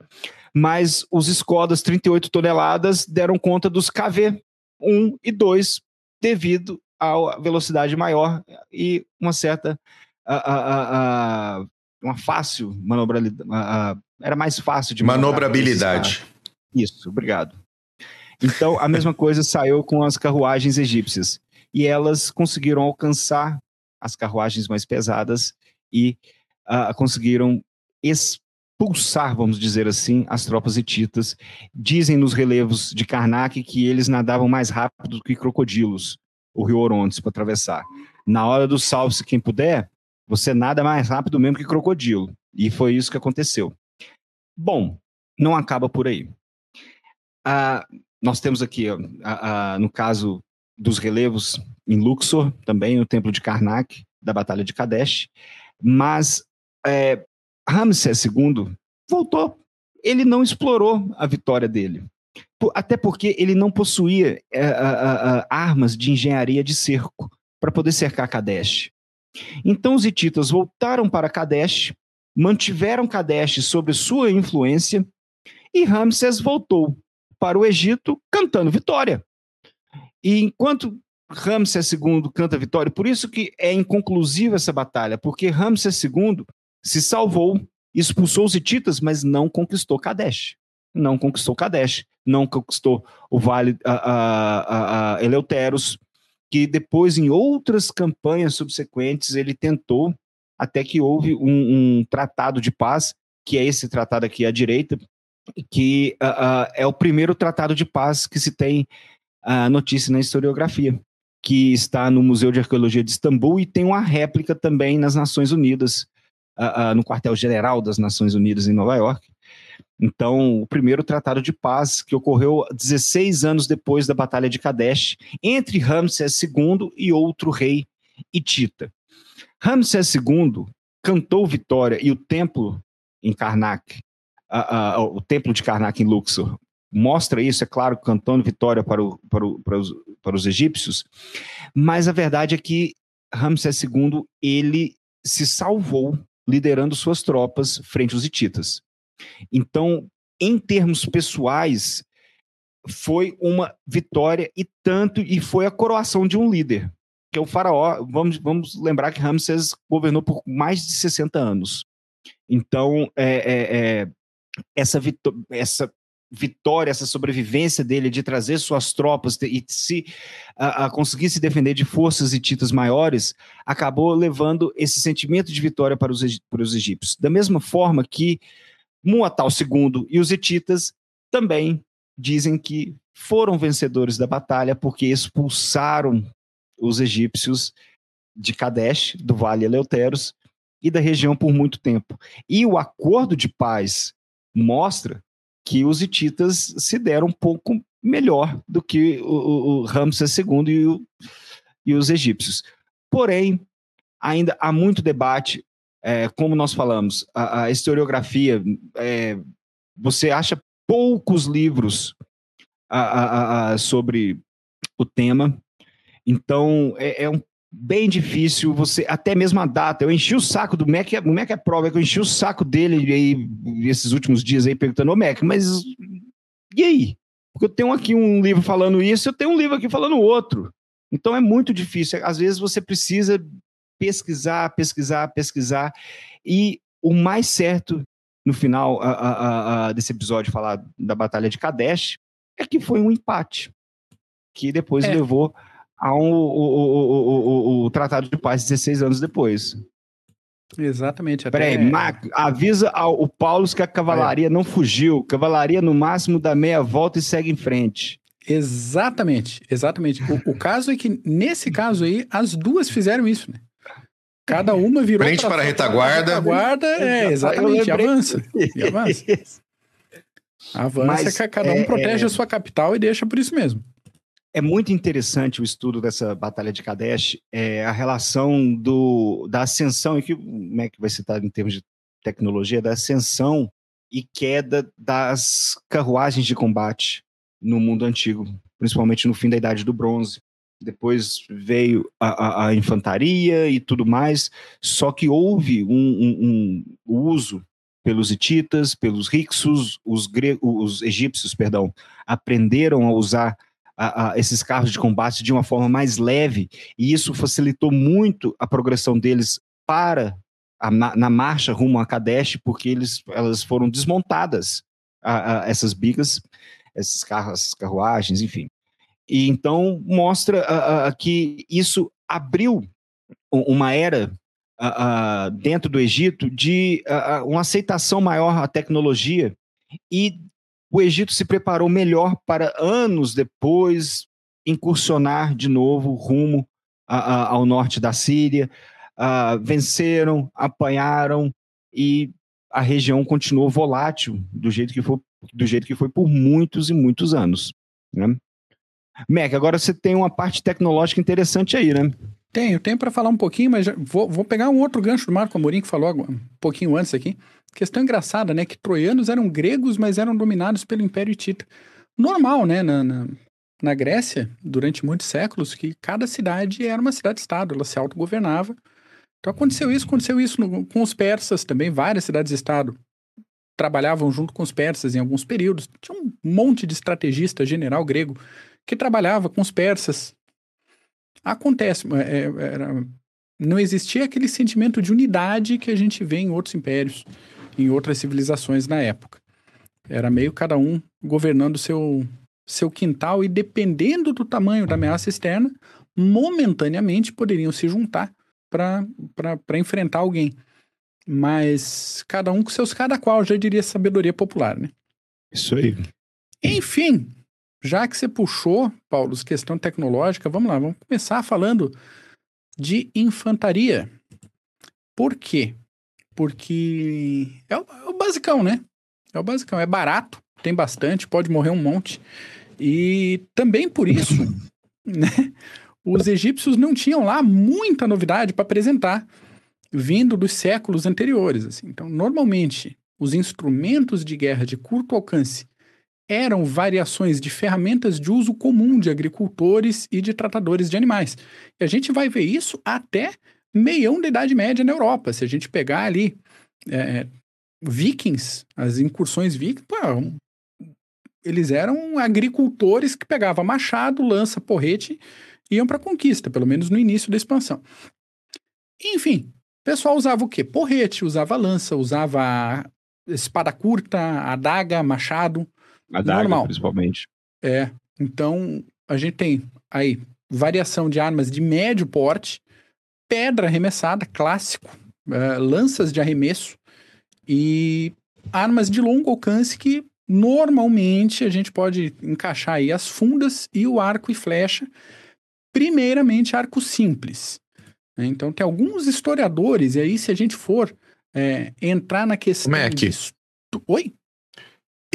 mas os Skodas 38 toneladas deram conta dos KV 1 e 2 devido à velocidade maior e uma certa uh, uh, uma fácil manobrabilidade, era mais fácil de manobrabilidade. Isso, obrigado. Então, a mesma coisa saiu com as carruagens egípcias. E elas conseguiram alcançar as carruagens mais pesadas e uh, conseguiram expulsar, vamos dizer assim, as tropas hititas. Dizem nos relevos de Karnak que eles nadavam mais rápido do que crocodilos, o rio Orontes, para atravessar. Na hora do salve-se quem puder, você nada mais rápido mesmo que crocodilo. E foi isso que aconteceu. Bom, não acaba por aí. Ah, nós temos aqui, no caso dos relevos em Luxor, também no templo de Karnak, da Batalha de Kadesh, mas é, Ramsés II voltou. Ele não explorou a vitória dele. Até porque ele não possuía é, armas de engenharia de cerco para poder cercar Kadesh. Então os hititas voltaram para Kadesh, mantiveram Kadesh sob sua influência e Ramsés voltou para o Egito cantando vitória. E enquanto Ramsés II canta vitória, por isso que é inconclusiva essa batalha, porque Ramsés II se salvou, expulsou os hititas, mas não conquistou Kadesh. Não conquistou Kadesh, não conquistou o vale a, a, a Eleuteros, que depois, em outras campanhas subsequentes, ele tentou, até que houve um, um tratado de paz, que é esse tratado aqui à direita, que uh, uh, é o primeiro tratado de paz que se tem uh, notícia na historiografia, que está no Museu de Arqueologia de Istambul e tem uma réplica também nas Nações Unidas, no quartel-general das Nações Unidas em Nova York. Então, o primeiro tratado de paz que ocorreu 16 anos depois da Batalha de Kadesh, entre Ramsés II e outro rei hitita. Ramsés II cantou vitória e o templo em Karnak o templo de Karnak em Luxor mostra isso, é claro, cantando vitória para, o, para, o, para, os, para os egípcios, mas a verdade é que Ramsés II ele se salvou liderando suas tropas frente aos hititas. Então, em termos pessoais, foi uma vitória e tanto, e foi a coroação de um líder, que é o faraó. Vamos, vamos lembrar que Ramsés governou por mais de 60 anos. Então, é, é, é essa, essa vitória, essa sobrevivência dele de trazer suas tropas e se a, a, conseguir se defender de forças hititas maiores, acabou levando esse sentimento de vitória para os, para os egípcios. Da mesma forma que Muatal II e os hititas também dizem que foram vencedores da batalha porque expulsaram os egípcios de Kadesh, do Vale Eleuteros, e da região por muito tempo. E o acordo de paz mostra que os hititas se deram um pouco melhor do que o, o, Ramsés II e o, e os egípcios. Porém, ainda há muito debate, é, como nós falamos, a, a historiografia, é, você acha poucos livros a, a, sobre o tema, então é, é um bem difícil você, até mesmo a data. Eu enchi o saco do Mac, o Mac é prova, eu enchi o saco dele aí, esses últimos dias aí, perguntando, ô Mac, mas e aí? Porque eu tenho aqui um livro falando isso, eu tenho um livro aqui falando outro. Então é muito difícil. Às vezes você precisa pesquisar, pesquisar, pesquisar. E o mais certo, no final a, a, a, desse episódio, falar da Batalha de Kadesh, é que foi um empate. Que depois é. levou a um, o, o, o, Tratado de Paz 16 anos depois. Exatamente. Até... Peraí, Mac, avisa ao, o Paulo que a cavalaria é. não fugiu. Cavalaria no máximo dá meia volta e segue em frente. Exatamente, exatamente. O, o caso é que, nesse caso aí, as duas fizeram isso, né? Cada uma virou. Frente para a retaguarda. Retaguarda, é, exatamente. avança. E avança. Avança, Mas, cada um é, protege é... a sua capital e deixa por isso mesmo. É muito interessante o estudo dessa Batalha de Kadesh, é, a relação do, da ascensão, e que o Mac vai citar em termos de tecnologia, da ascensão e queda das carruagens de combate no mundo antigo, principalmente no fim da Idade do Bronze. Depois veio a, a, a infantaria e tudo mais, só que houve um, um, um uso pelos hititas, pelos rixos, os, os egípcios, perdão, aprenderam a usar a, a, esses carros de combate de uma forma mais leve, e isso facilitou muito a progressão deles para a, na, na, marcha rumo a Kadesh, porque eles, elas foram desmontadas, essas bigas, esses carros, essas carruagens, enfim. E então mostra que isso abriu uma era dentro do Egito de uma aceitação maior à tecnologia e o Egito se preparou melhor para anos depois incursionar de novo rumo ao norte da Síria. Venceram, apanharam e a região continuou volátil do jeito que foi, do jeito que foi por muitos e muitos anos. Né? Mac, agora você tem uma parte tecnológica interessante aí, né? Tenho, tenho para falar um pouquinho, mas vou, vou pegar um outro gancho do Marco Amorim que falou um pouquinho antes aqui. Questão engraçada, né? Que troianos eram gregos, mas eram dominados pelo Império Hitita. Normal, né? Na, na, na Grécia, durante muitos séculos, que cada cidade era uma cidade-estado, ela se autogovernava. Então aconteceu isso, aconteceu isso no, com os persas também, várias cidades-estado trabalhavam junto com os persas em alguns períodos. Tinha um monte de estrategista general grego que trabalhava com os persas. Acontece, é, é era, não existia aquele sentimento de unidade que a gente vê em outros impérios em outras civilizações na época. Era meio cada um governando seu, seu quintal e dependendo do tamanho da ameaça externa, momentaneamente poderiam se juntar para enfrentar alguém. Mas cada um com seus cada qual, já diria sabedoria popular, né? Isso aí. Enfim, já que você puxou, Paulo, questão tecnológica, vamos lá, vamos começar falando de infantaria. Por quê? porque é o, é o basicão, né? É o basicão, é barato, tem bastante, pode morrer um monte. E também por isso, né, os egípcios não tinham lá muita novidade para apresentar, vindo dos séculos anteriores. Assim. Então, normalmente, os instrumentos de guerra de curto alcance eram variações de ferramentas de uso comum de agricultores e de tratadores de animais. E a gente vai ver isso até meião da Idade Média na Europa. Se a gente pegar ali é, vikings, as incursões vikings, pô, eles eram agricultores que pegavam machado, lança, porrete e iam para conquista, pelo menos no início da expansão. Enfim, o pessoal usava o quê? Porrete, usava lança, usava espada curta, adaga, machado. Adaga, normal. principalmente. É. Então, a gente tem aí variação de armas de médio porte, pedra arremessada, clássico, uh, lanças de arremesso e armas de longo alcance que normalmente a gente pode encaixar aí as fundas e o arco e flecha. Primeiramente, arco simples. Né? Então, tem alguns historiadores, e aí, se a gente for é, entrar na questão. Mac. De... Oi?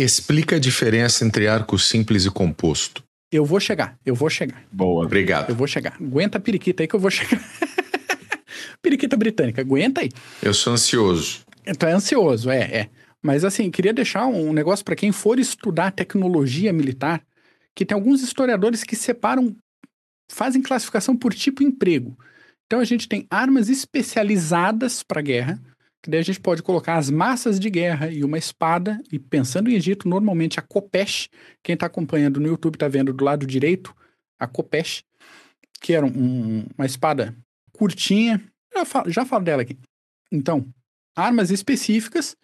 Explica a diferença entre arco simples e composto. Eu vou chegar, eu vou chegar. Boa, obrigado. Eu vou chegar. Aguenta a periquita aí que eu vou chegar. periquita britânica, aguenta aí. Eu sou ansioso. Tu é ansioso, é, é. Mas assim, queria deixar um negócio para quem for estudar tecnologia militar, que tem alguns historiadores que separam, fazem classificação por tipo emprego. Então a gente tem armas especializadas para guerra, que daí a gente pode colocar as massas de guerra e uma espada, e pensando em Egito, normalmente a Kopesh, quem está acompanhando no YouTube está vendo do lado direito, a Kopesh, que era um, uma espada curtinha, já falo, já falo dela aqui. Então, armas específicas,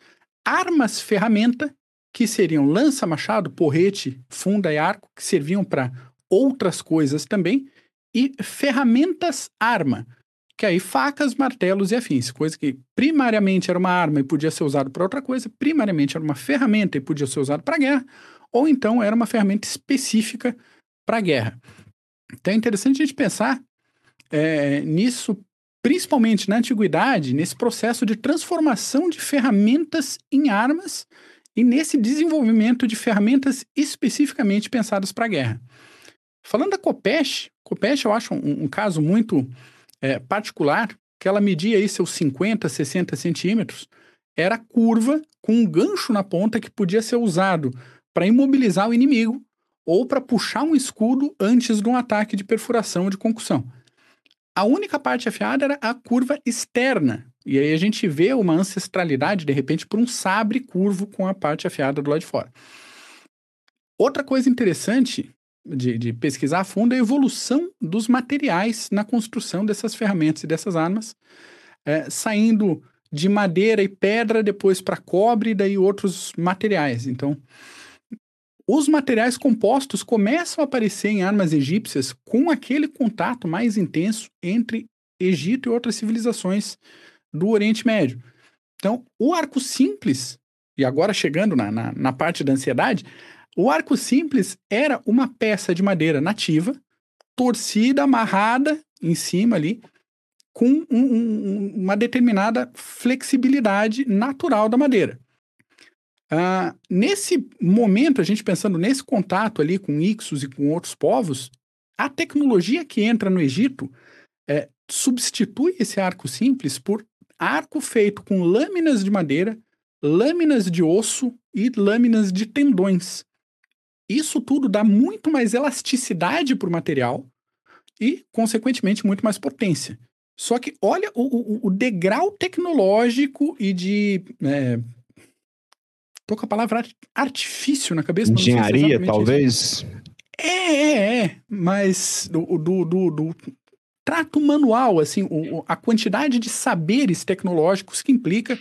armas ferramenta, que seriam lança-machado, porrete, funda e arco, que serviam para outras coisas também, e ferramentas arma, que aí facas, martelos e afins, coisa que primariamente era uma arma e podia ser usado para outra coisa, primariamente era uma ferramenta e podia ser usado para guerra, ou então era uma ferramenta específica para guerra. Então é interessante a gente pensar é, nisso, principalmente na antiguidade, nesse processo de transformação de ferramentas em armas e nesse desenvolvimento de ferramentas especificamente pensadas para guerra. Falando da Copesh, Copesh eu acho um, um caso muito é, particular, que ela media aí seus 50, 60 centímetros, era curva com um gancho na ponta que podia ser usado para imobilizar o inimigo ou para puxar um escudo antes de um ataque de perfuração ou de concussão. A única parte afiada era a curva externa. E aí a gente vê uma ancestralidade, de repente, por um sabre curvo com a parte afiada do lado de fora. Outra coisa interessante de, de, pesquisar a fundo a evolução dos materiais na construção dessas ferramentas e dessas armas, é, saindo de madeira e pedra, depois para cobre e daí outros materiais. Então, os materiais compostos começam a aparecer em armas egípcias com aquele contato mais intenso entre Egito e outras civilizações do Oriente Médio. Então, o arco simples, e agora chegando na, na, na parte da ansiedade, o arco simples era uma peça de madeira nativa, torcida, amarrada em cima ali, com um, um, uma determinada flexibilidade natural da madeira. Uh, nesse momento, a gente pensando nesse contato ali com Ixos e com outros povos, a tecnologia que entra no Egito é, substitui esse arco simples por arco feito com lâminas de madeira, lâminas de osso e lâminas de tendões. Isso tudo dá muito mais elasticidade para o material e, consequentemente, muito mais potência. Só que olha o, o, o degrau tecnológico e de. É, tô com a palavra artifício na cabeça. Engenharia, talvez? É, é, é. Mas do, do, do, do trato manual, assim, o, a quantidade de saberes tecnológicos que implica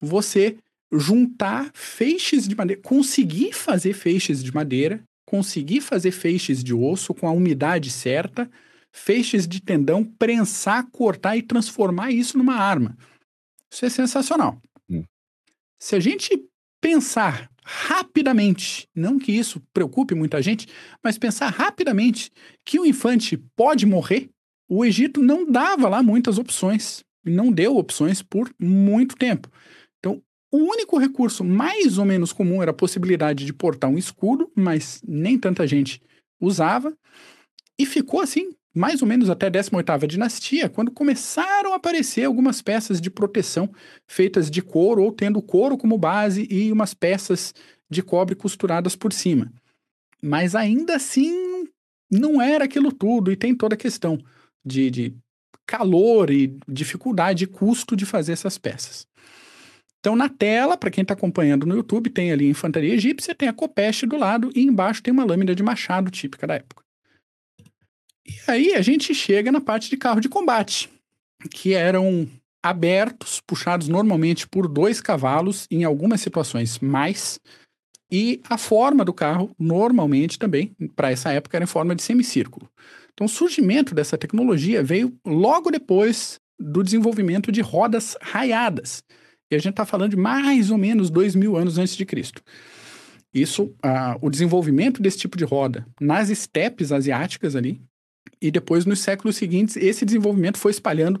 você juntar feixes de madeira, conseguir fazer feixes de madeira, conseguir fazer feixes de osso com a umidade certa, feixes de tendão, prensar, cortar e transformar isso numa arma. Isso é sensacional. Hum. Se a gente pensar rapidamente, não que isso preocupe muita gente, mas pensar rapidamente que o infante pode morrer, o Egito não dava lá muitas opções, não deu opções por muito tempo. O único recurso mais ou menos comum era a possibilidade de portar um escudo, mas nem tanta gente usava. E ficou assim, mais ou menos até a 18ª dinastia, quando começaram a aparecer algumas peças de proteção feitas de couro ou tendo couro como base e umas peças de cobre costuradas por cima. Mas ainda assim não era aquilo tudo e tem toda a questão de, de calor e dificuldade e custo de fazer essas peças. Então, na tela, para quem está acompanhando no YouTube, tem ali infantaria egípcia, tem a copeste do lado e embaixo tem uma lâmina de machado típica da época. E aí a gente chega na parte de carro de combate, que eram abertos, puxados normalmente por dois cavalos, em algumas situações mais, e a forma do carro, normalmente também, para essa época, era em forma de semicírculo. Então, o surgimento dessa tecnologia veio logo depois do desenvolvimento de rodas raiadas, e a gente está falando de mais ou menos dois mil anos antes de Cristo. Isso, o desenvolvimento desse tipo de roda nas estepes asiáticas ali, e depois nos séculos seguintes, esse desenvolvimento foi espalhando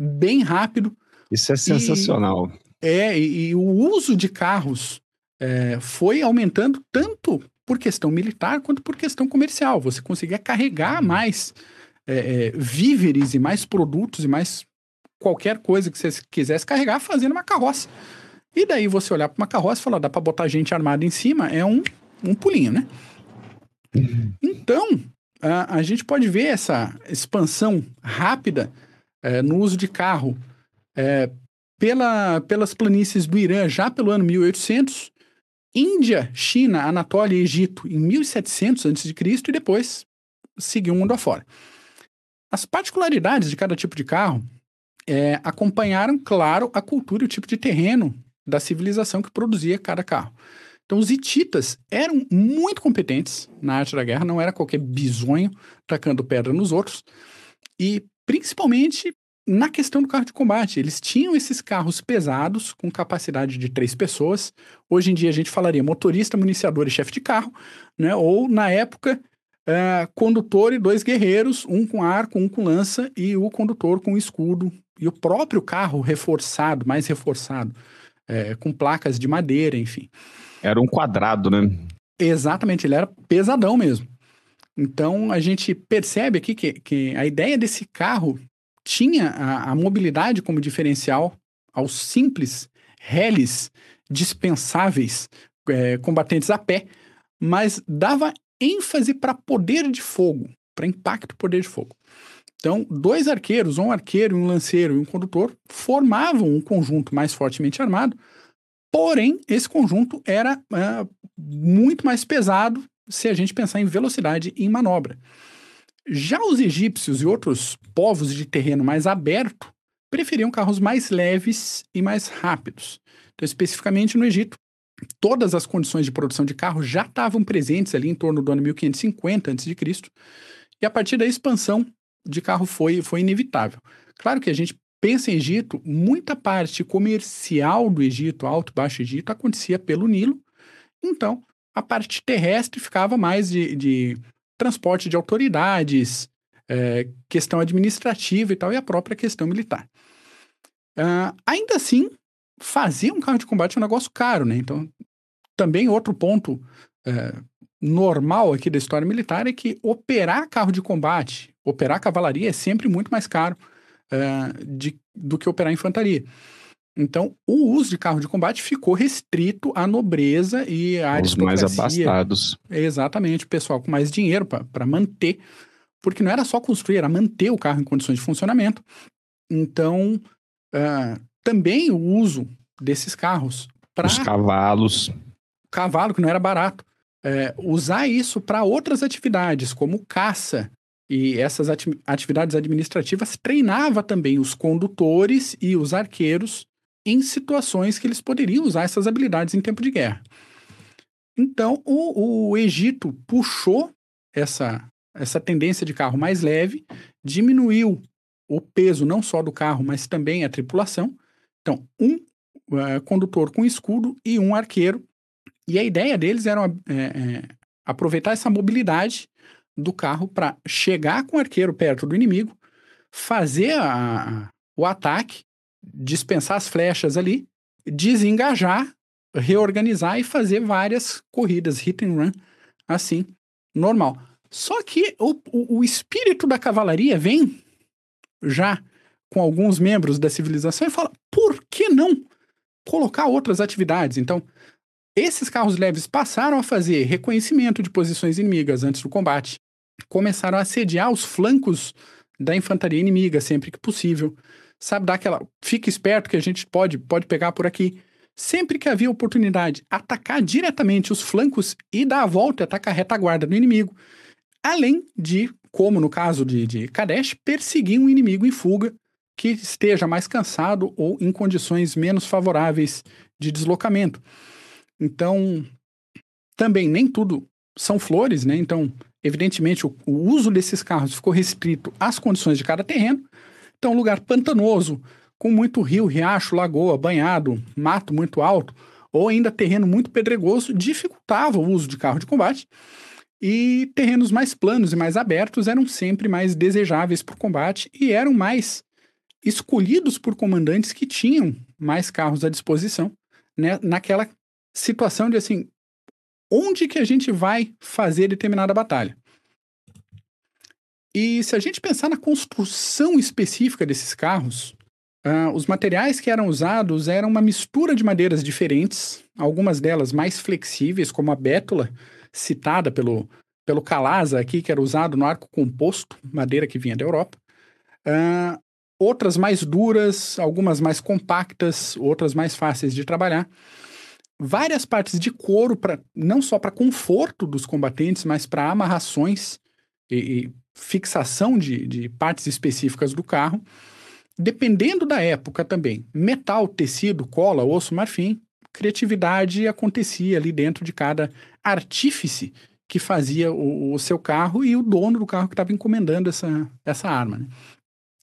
bem rápido. Isso é sensacional. E, é, e, e, o uso de carros é, foi aumentando tanto por questão militar quanto por questão comercial. Você conseguia carregar mais é, é, víveres e mais produtos e mais qualquer coisa que você quisesse carregar fazendo uma carroça. E daí você olhar para uma carroça e falar, dá para botar gente armada em cima, é um, um pulinho, né? Então, a, a gente pode ver essa expansão rápida é, no uso de carro é, pela, pelas planícies do Irã já pelo ano 1800, Índia, China, Anatólia e Egito em 1700 a.C. e depois seguiu o mundo afora. As particularidades de cada tipo de carro é, acompanharam, claro, a cultura e o tipo de terreno da civilização que produzia cada carro. Então, os hititas eram muito competentes na arte da guerra, não era qualquer bisonho tacando pedra nos outros, e principalmente na questão do carro de combate. Eles tinham esses carros pesados, com capacidade de três pessoas. Hoje em dia a gente falaria motorista, municiador e chefe de carro, né? ou na época, uh, condutor e dois guerreiros, um com arco, um com lança, e o condutor com escudo, e o próprio carro reforçado, mais reforçado, é, com placas de madeira, enfim. Era um quadrado, né? Exatamente, ele era pesadão mesmo. Então a gente percebe aqui que, que a ideia desse carro tinha a, a mobilidade como diferencial aos simples reles dispensáveis é, combatentes a pé, mas dava ênfase para poder de fogo, para impacto poder de fogo. Então, dois arqueiros, um arqueiro, um lanceiro e um condutor, formavam um conjunto mais fortemente armado, porém, esse conjunto era uh, muito mais pesado se a gente pensar em velocidade e em manobra. Já os egípcios e outros povos de terreno mais aberto preferiam carros mais leves e mais rápidos. Então, especificamente no Egito, todas as condições de produção de carro já estavam presentes ali em torno do ano 1550 a.C. E a partir da expansão de carro foi, foi inevitável. Claro que a gente pensa em Egito, muita parte comercial do Egito, Alto e Baixo Egito, acontecia pelo Nilo. Então, a parte terrestre ficava mais de, de transporte de autoridades, é, questão administrativa e tal, e a própria questão militar. Uh, ainda assim, fazer um carro de combate é um negócio caro, né? Então, também outro ponto é, normal aqui da história militar é que operar carro de combate, operar cavalaria é sempre muito mais caro uh, de, do que operar infantaria. Então, o uso de carro de combate ficou restrito à nobreza e à Os mais abastados. Exatamente, o pessoal com mais dinheiro para manter, porque não era só construir, era manter o carro em condições de funcionamento. Então, uh, também o uso desses carros para... Os cavalos. Cavalo, que não era barato é, usar isso para outras atividades, como caça. E essas ati atividades administrativas treinava também os condutores e os arqueiros em situações que eles poderiam usar essas habilidades em tempo de guerra. Então, o, o Egito puxou essa, essa tendência de carro mais leve, diminuiu o peso não só do carro, mas também a tripulação. Então, um uh, condutor com escudo e um arqueiro e a ideia deles era é, é, aproveitar essa mobilidade do carro para chegar com o arqueiro perto do inimigo, fazer a, o ataque, dispensar as flechas ali, desengajar, reorganizar e fazer várias corridas, hit and run, assim, normal. Só que o, o, o espírito da cavalaria vem já com alguns membros da civilização e fala: por que não colocar outras atividades? Então, esses carros leves passaram a fazer reconhecimento de posições inimigas antes do combate, começaram a assediar os flancos da infantaria inimiga sempre que possível. Sabe, dar aquela. Fica esperto que a gente pode, pode pegar por aqui. Sempre que havia oportunidade, atacar diretamente os flancos e dar a volta e atacar a retaguarda do inimigo. Além de, como no caso de, de Kadesh, perseguir um inimigo em fuga que esteja mais cansado ou em condições menos favoráveis de deslocamento. Então, também nem tudo são flores, né? Então, evidentemente, o, o uso desses carros ficou restrito às condições de cada terreno. Então, lugar pantanoso, com muito rio, riacho, lagoa, banhado, mato muito alto, ou ainda terreno muito pedregoso, dificultava o uso de carro de combate. E terrenos mais planos e mais abertos eram sempre mais desejáveis para o combate e eram mais escolhidos por comandantes que tinham mais carros à disposição né, naquela situação de assim, onde que a gente vai fazer determinada batalha. E se a gente pensar na construção específica desses carros, uh, os materiais que eram usados eram uma mistura de madeiras diferentes, algumas delas mais flexíveis, como a bétula, citada pelo, pelo Calasa aqui, que era usado no arco composto, madeira que vinha da Europa. Uh, outras mais duras, algumas mais compactas, outras mais fáceis de trabalhar. Várias partes de couro, pra, não só para conforto dos combatentes, mas para amarrações e, e fixação de, de partes específicas do carro. Dependendo da época também, metal, tecido, cola, osso, marfim, criatividade acontecia ali dentro de cada artífice que fazia o, o seu carro e o dono do carro que estava encomendando essa, essa arma. Né?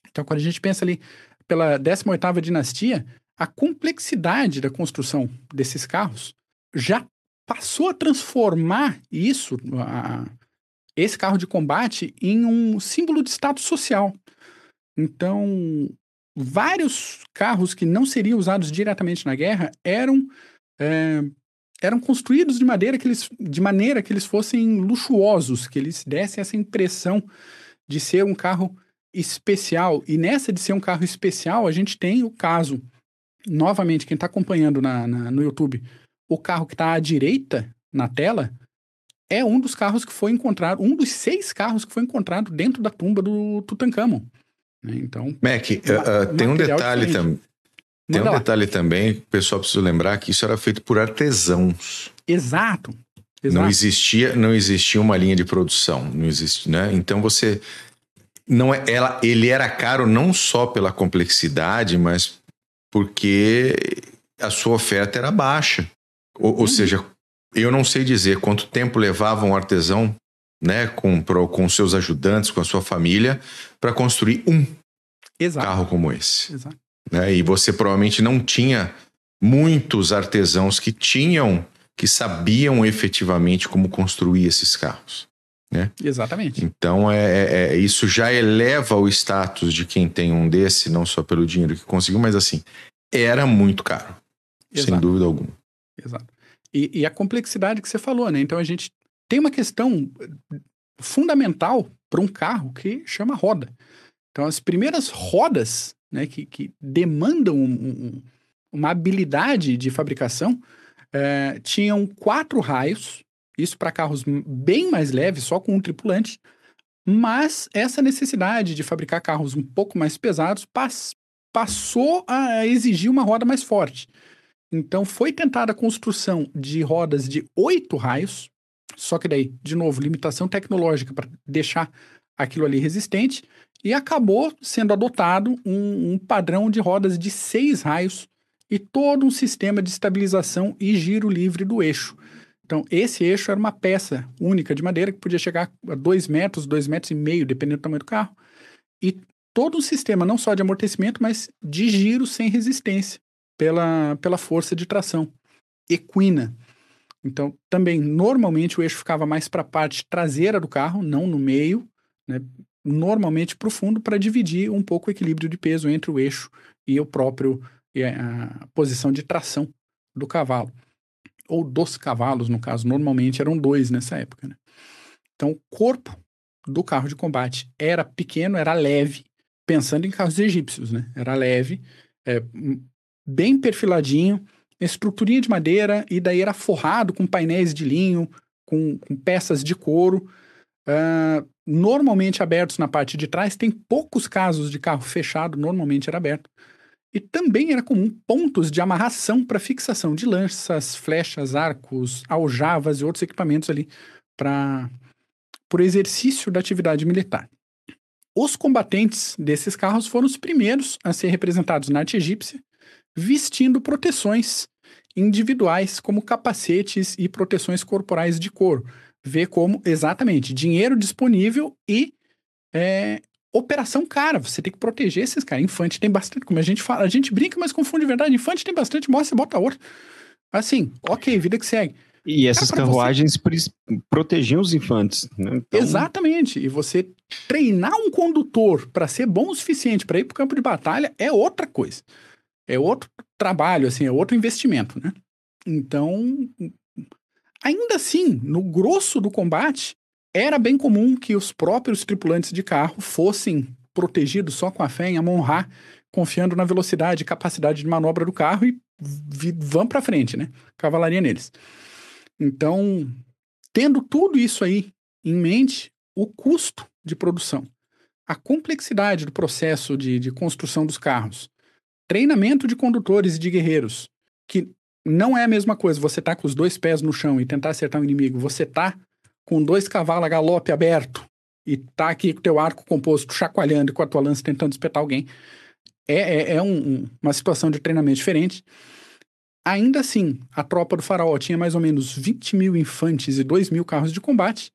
Então, quando a gente pensa ali pela 18ª dinastia, a complexidade da construção desses carros já passou a transformar isso, a, esse carro de combate em um símbolo de status social. Então, vários carros que não seriam usados diretamente na guerra eram é, eram construídos de maneira que eles de maneira que eles fossem luxuosos, que eles dessem essa impressão de ser um carro especial. E nessa de ser um carro especial, a gente tem o caso novamente quem está acompanhando na, na, no YouTube, o carro que está à direita na tela é um dos carros que foi encontrado, um dos seis carros que foi encontrado dentro da tumba do Tutankhamon. Né? Então, Mac, uh, tem um detalhe também. Tem um detalhe também que o pessoal precisa lembrar que isso era feito por artesãos. Exato. Exato. Não existia, não existia uma linha de produção, não existe, né? Então você não é, ela, ele era caro não só pela complexidade, mas porque a sua oferta era baixa. Ou, ou uhum. seja, eu não sei dizer quanto tempo levava um artesão, né, com, com seus ajudantes, com a sua família, para construir um Exato. carro como esse. Exato. Né? E você provavelmente não tinha muitos artesãos que tinham, que sabiam efetivamente como construir esses carros. Né? Exatamente. Então é, é, é, isso já eleva o status de quem tem um desse, não só pelo dinheiro que conseguiu, mas assim, era muito caro. Exato. Sem dúvida alguma. Exato. E, e, a complexidade que você falou, né? Então a gente tem uma questão fundamental para um carro que chama roda. Então as primeiras rodas né, que, que demandam um, um, uma habilidade de fabricação é, tinham quatro raios, isso para carros bem mais leves, só com um tripulante, mas essa necessidade de fabricar carros um pouco mais pesados pass passou a exigir uma roda mais forte. Então foi tentada a construção de rodas de oito raios, só que daí, de novo, limitação tecnológica para deixar aquilo ali resistente, e acabou sendo adotado um, um, padrão de rodas de seis raios e todo um sistema de estabilização e giro livre do eixo. Então, esse eixo era uma peça única de madeira que podia chegar a dois metros, dois metros e meio, dependendo do tamanho do carro, e todo um sistema não só de amortecimento, mas de giro sem resistência pela, pela força de tração equina. Então, também, normalmente, o eixo ficava mais para a parte traseira do carro, não no meio, né? normalmente para o fundo, para dividir um pouco o equilíbrio de peso entre o eixo e o próprio e a posição de tração do cavalo. Ou dos cavalos, no caso, normalmente eram dois nessa época. Né? Então, o corpo do carro de combate era pequeno, era leve, pensando em carros egípcios, né? Era leve, é, bem perfiladinho, estruturinha de madeira, e daí era forrado com painéis de linho, com, com peças de couro, uh, normalmente abertos na parte de trás. Tem poucos casos de carro fechado, normalmente era aberto. E também era comum pontos de amarração para fixação de lanças, flechas, arcos, aljavas e outros equipamentos ali para por exercício da atividade militar. Os combatentes desses carros foram os primeiros a ser representados na arte egípcia vestindo proteções individuais, como capacetes e proteções corporais de couro. Vê como, exatamente, dinheiro disponível e é, operação cara. Você tem que proteger esses caras. Infante tem bastante, como a gente fala, a gente brinca, mas confunde de verdade. Infante tem bastante, mostra, bota outro. Assim, ok, vida que segue. E essas carruagens você... protegiam os infantes. Né? Então... Exatamente. E você treinar um condutor para ser bom o suficiente para ir para o campo de batalha é outra coisa é outro trabalho, assim, é outro investimento, né? Então, ainda assim, no grosso do combate, era bem comum que os próprios tripulantes de carro fossem protegidos só com a fé em Amon-Ra, confiando na velocidade e capacidade de manobra do carro e vão para frente, né? Cavalaria neles. Então, tendo tudo isso aí em mente, o custo de produção, a complexidade do processo de, de construção dos carros, treinamento de condutores e de guerreiros, que não é a mesma coisa você tá com os dois pés no chão e tentar acertar um inimigo, você tá com dois cavalos a galope aberto e tá aqui com teu arco composto chacoalhando e com a tua lança tentando espetar alguém. É, é, é um, uma situação de treinamento diferente. Ainda assim, a tropa do faraó tinha mais ou menos 20 mil infantes e 2 mil carros de combate,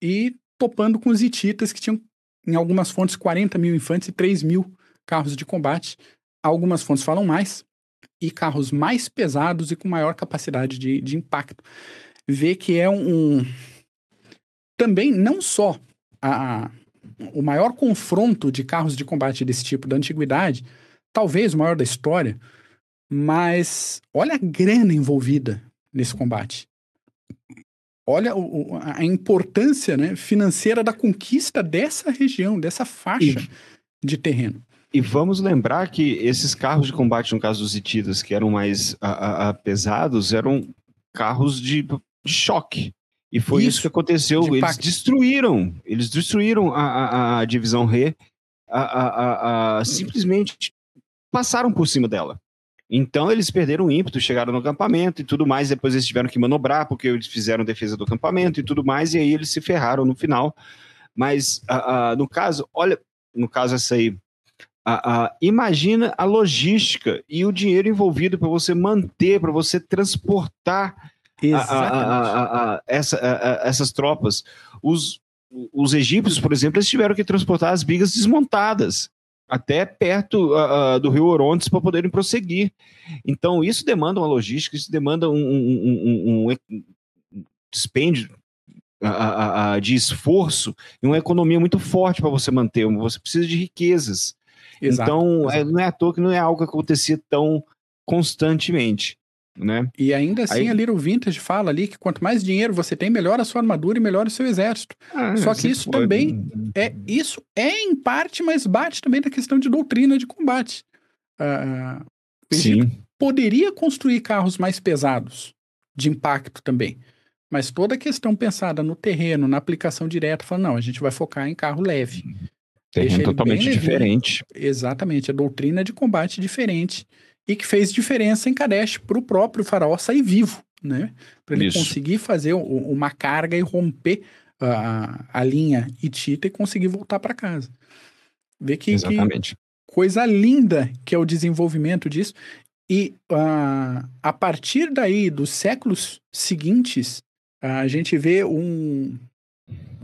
e topando com os hititas, que tinham, em algumas fontes, 40 mil infantes e 3 mil carros de combate. Algumas fontes falam mais, e carros mais pesados e com maior capacidade de, de impacto. Vê que é um, um também não só a, a, o maior confronto de carros de combate desse tipo da antiguidade, talvez o maior da história, mas olha a grana envolvida nesse combate. Olha o, a importância né, financeira da conquista dessa região, dessa faixa e, de terreno. E vamos lembrar que esses carros de combate, no caso dos Hititas, que eram mais a, a, pesados, eram carros de, de choque. E foi isso, isso que aconteceu. De eles pacto. destruíram, eles destruíram a, a, a divisão Re, a, simplesmente passaram por cima dela. Então eles perderam o ímpeto, chegaram no acampamento e tudo mais. Depois eles tiveram que manobrar porque eles fizeram defesa do acampamento e tudo mais. E aí eles se ferraram no final. Mas no caso, olha, no caso essa aí, imagina a logística e o dinheiro envolvido para você manter, para você transportar a, a, essa, essas tropas. Os, os egípcios, por exemplo, eles tiveram que transportar as bigas desmontadas até perto uh, do rio Orontes para poderem prosseguir. Então, isso demanda uma logística, isso demanda um, um, um, um dispêndio uh, de esforço e uma economia muito forte para você manter. Você precisa de riquezas. Exato, então, é, não é à toa que não é algo que acontecia tão constantemente né? E ainda assim Aí... a Little Vintage fala ali que quanto mais dinheiro você tem, melhor a sua armadura e melhor o seu exército. Ah, Só que isso pode. também é isso é em parte, mas bate também na questão de doutrina de combate. Uh, Sim. Poderia construir carros mais pesados de impacto também. Mas toda a questão pensada no terreno, na aplicação direta, fala, não, a gente vai focar em carro leve. Terreno totalmente diferente. Exatamente, a doutrina de combate diferente e que fez diferença em Kadesh para o próprio faraó sair vivo, né? Para ele Isso. conseguir fazer uma carga e romper a, a linha hitita e conseguir voltar para casa. Vê que, que, coisa linda que é o desenvolvimento disso. E uh, a partir daí, dos séculos seguintes, a gente vê um,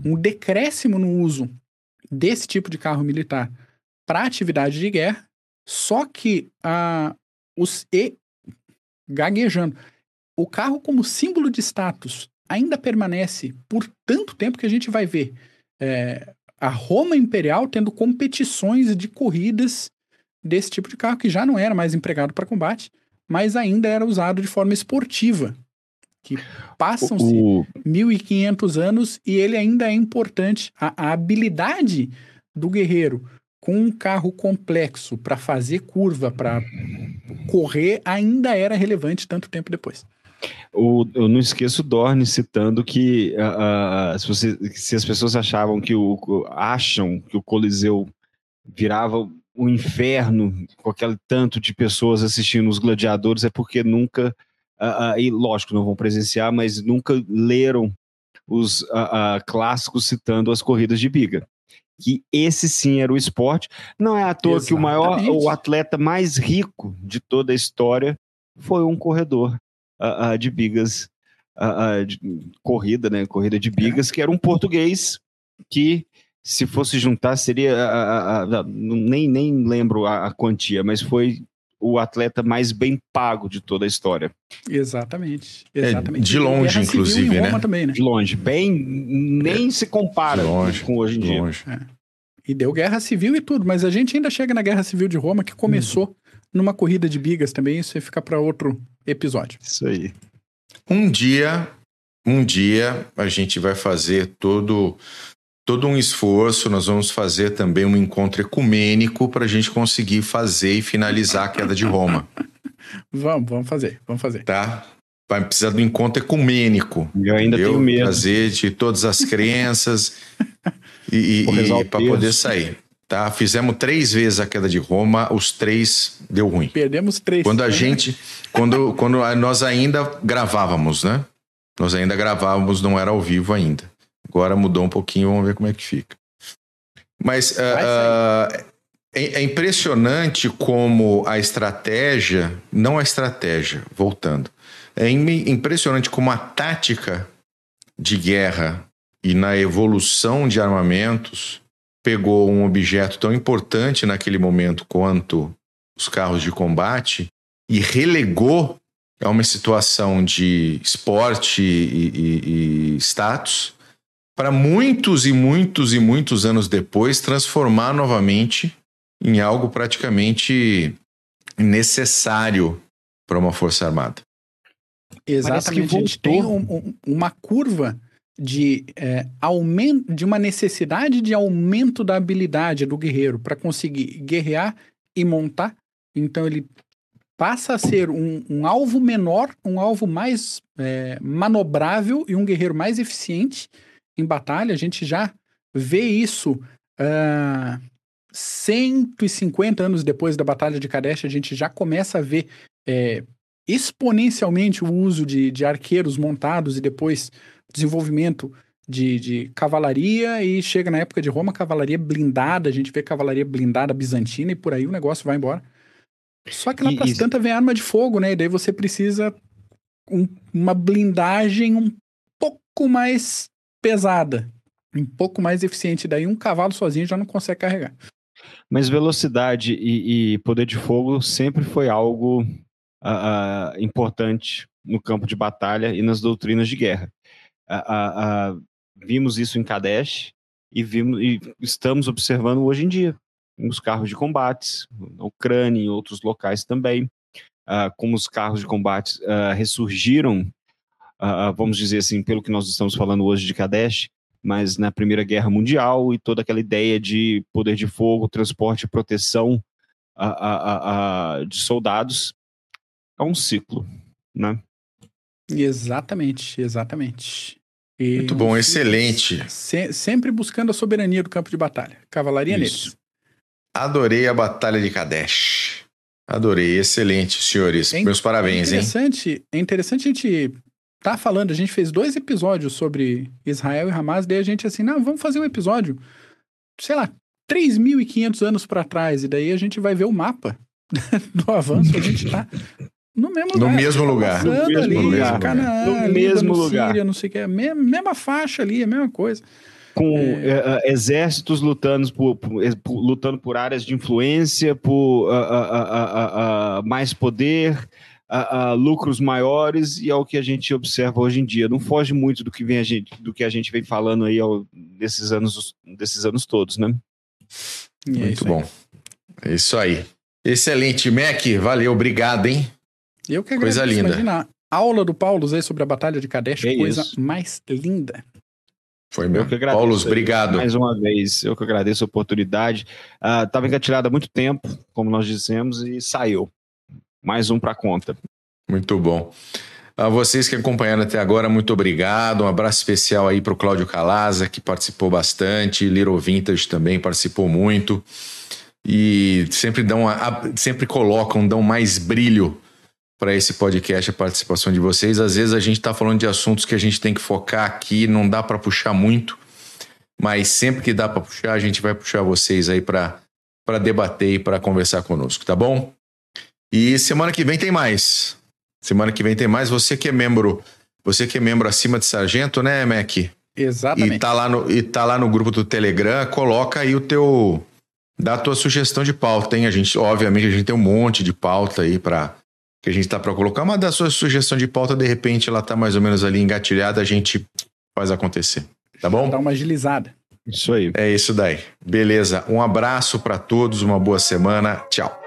um decréscimo no uso desse tipo de carro militar para atividade de guerra, só que uh, os e gaguejando. O carro como símbolo de status ainda permanece por tanto tempo que a gente vai ver é, a Roma Imperial tendo competições de corridas desse tipo de carro que já não era mais empregado para combate, mas ainda era usado de forma esportiva. Que passam-se o... 1500 anos e ele ainda é importante. A, a habilidade do guerreiro com um carro complexo para fazer curva, para correr, ainda era relevante tanto tempo depois. O, eu não esqueço o Dorn citando que uh, uh, se, você, se, as pessoas achavam que o acham que o Coliseu virava um inferno com aquele tanto de pessoas assistindo os gladiadores é porque nunca uh, e lógico não vão presenciar mas nunca leram os clássicos citando as corridas de biga que esse sim era o esporte. Não é à toa Exatamente. que o maior, o atleta mais rico de toda a história foi um corredor uh, uh, de bigas, uh, de corrida, né? Corrida de bigas, que era um português que, se fosse juntar, seria. nem, nem lembro a, a quantia, mas foi o atleta mais bem pago de toda a história. Exatamente. exatamente. É, de longe, inclusive, né? Também, né? De longe. Bem, nem é. se compara longe, com hoje em dia. Longe. É. E deu guerra civil e tudo, mas a gente ainda chega na guerra civil de Roma, que começou uhum. numa corrida de bigas também, isso fica para outro episódio. Isso aí. Um dia, um dia a gente vai fazer todo todo um esforço, nós vamos fazer também um encontro ecumênico para a gente conseguir fazer e finalizar a queda de Roma. vamos, vamos fazer, vamos fazer. Tá? Vai precisar do encontro ecumênico. Eu ainda entendeu? tenho medo. Trazer de todas as crenças e, e para poder sair. Tá? Fizemos três vezes a queda de Roma, os três deu ruim. Perdemos três. Quando a gente, quando, quando nós ainda gravávamos, né? Nós ainda gravávamos, não era ao vivo ainda. Agora mudou um pouquinho, vamos ver como é que fica. Mas uh, é, é impressionante como a estratégia, não a estratégia, voltando, é impressionante como a tática de guerra e na evolução de armamentos pegou um objeto tão importante naquele momento quanto os carros de combate e relegou a uma situação de esporte e, e, e status para muitos e muitos e muitos anos depois transformar novamente em algo praticamente necessário para uma força armada. Exatamente. A gente tem um, um, uma curva de é, aumento, de uma necessidade de aumento da habilidade do guerreiro para conseguir guerrear e montar. Então ele passa a ser um, um alvo menor, um alvo mais é, manobrável e um guerreiro mais eficiente em batalha, a gente já vê isso uh, ah, 150 anos depois da Batalha de Kadesh, a gente já começa a ver é, exponencialmente o uso de, de arqueiros montados e depois desenvolvimento de, de, cavalaria e chega na época de Roma, cavalaria blindada, a gente vê cavalaria blindada bizantina e por aí o negócio vai embora. Só que lá para tanta vem arma de fogo, né? E daí você precisa um, uma blindagem um pouco mais pesada, um pouco mais eficiente. Daí um cavalo sozinho já não consegue carregar. Mas velocidade e, e poder de fogo sempre foi algo uh, uh, importante no campo de batalha e nas doutrinas de guerra. Uh, vimos isso em Kadesh e, vimos, e estamos observando hoje em dia nos carros de combates, na Ucrânia e em outros locais também, como os carros de combate ressurgiram uh, vamos dizer assim, pelo que nós estamos falando hoje de Kadesh, mas na Primeira Guerra Mundial e toda aquela ideia de poder de fogo, transporte e proteção uh, uh, de soldados é um ciclo, né? Exatamente, exatamente. E Muito bom, excelente. Se, sempre buscando a soberania do campo de batalha. Cavalaria Isso. neles. Adorei a Batalha de Kadesh. Adorei, excelente, senhores. É Meus parabéns, é interessante, hein? É interessante a gente tá falando, a gente fez dois episódios sobre Israel e Hamas, daí a gente assim, não, vamos fazer um episódio, sei lá, 3.500 anos para trás, e daí a gente vai ver o mapa do avanço, a gente tá no mesmo lugar. No mesmo lugar. No mesmo ali, lugar. Canaã, no mesmo lugar. Síria, não sei o que, mesma, mesma faixa ali, a mesma coisa. Com é... uh, exércitos lutando por, por, por, lutando por áreas de influência, por uh, uh, mais poder, a, a lucros maiores e é o que a gente observa hoje em dia. Não foge muito do que, vem a gente, do que a gente vem falando aí ao, desses, anos, desses anos todos, né? É muito bom. É isso aí. Excelente, Mac. Valeu, obrigado, hein? Eu que agradeço. Coisa linda. Imagina a aula do Paulo aí sobre a Batalha de Kadesh, é coisa isso. mais linda. Foi mesmo. Paulo, obrigado. Mais uma vez, eu que agradeço a oportunidade. Estava uh, engatilhado há muito tempo, como nós dissemos, e saiu mais um para conta. Muito bom. A vocês que acompanharam até agora, muito obrigado. Um abraço especial aí para o Cláudio Calaza, que participou bastante. Little Vintage também participou muito. E sempre, dão sempre colocam, dão mais brilho para esse podcast, a participação de vocês. Às vezes a gente está falando de assuntos que a gente tem que focar aqui, não dá para puxar muito, mas sempre que dá para puxar, a gente vai puxar vocês aí para debater e para conversar conosco, tá bom? E semana que vem tem mais. Semana que vem tem mais. Você que é membro, você que é membro acima de sargento, né, Mac? Exatamente. E tá lá no, e tá lá no grupo do Telegram, coloca aí o teu dá a tua sugestão de pauta, hein? A gente, obviamente, a gente tem um monte de pauta aí para que a gente tá para colocar, mas da sua sugestão de pauta, de repente ela tá mais ou menos ali engatilhada, a gente faz acontecer. Tá bom? Dá uma agilizada. Isso aí. É isso daí. Beleza. Um abraço para todos, uma boa semana. Tchau.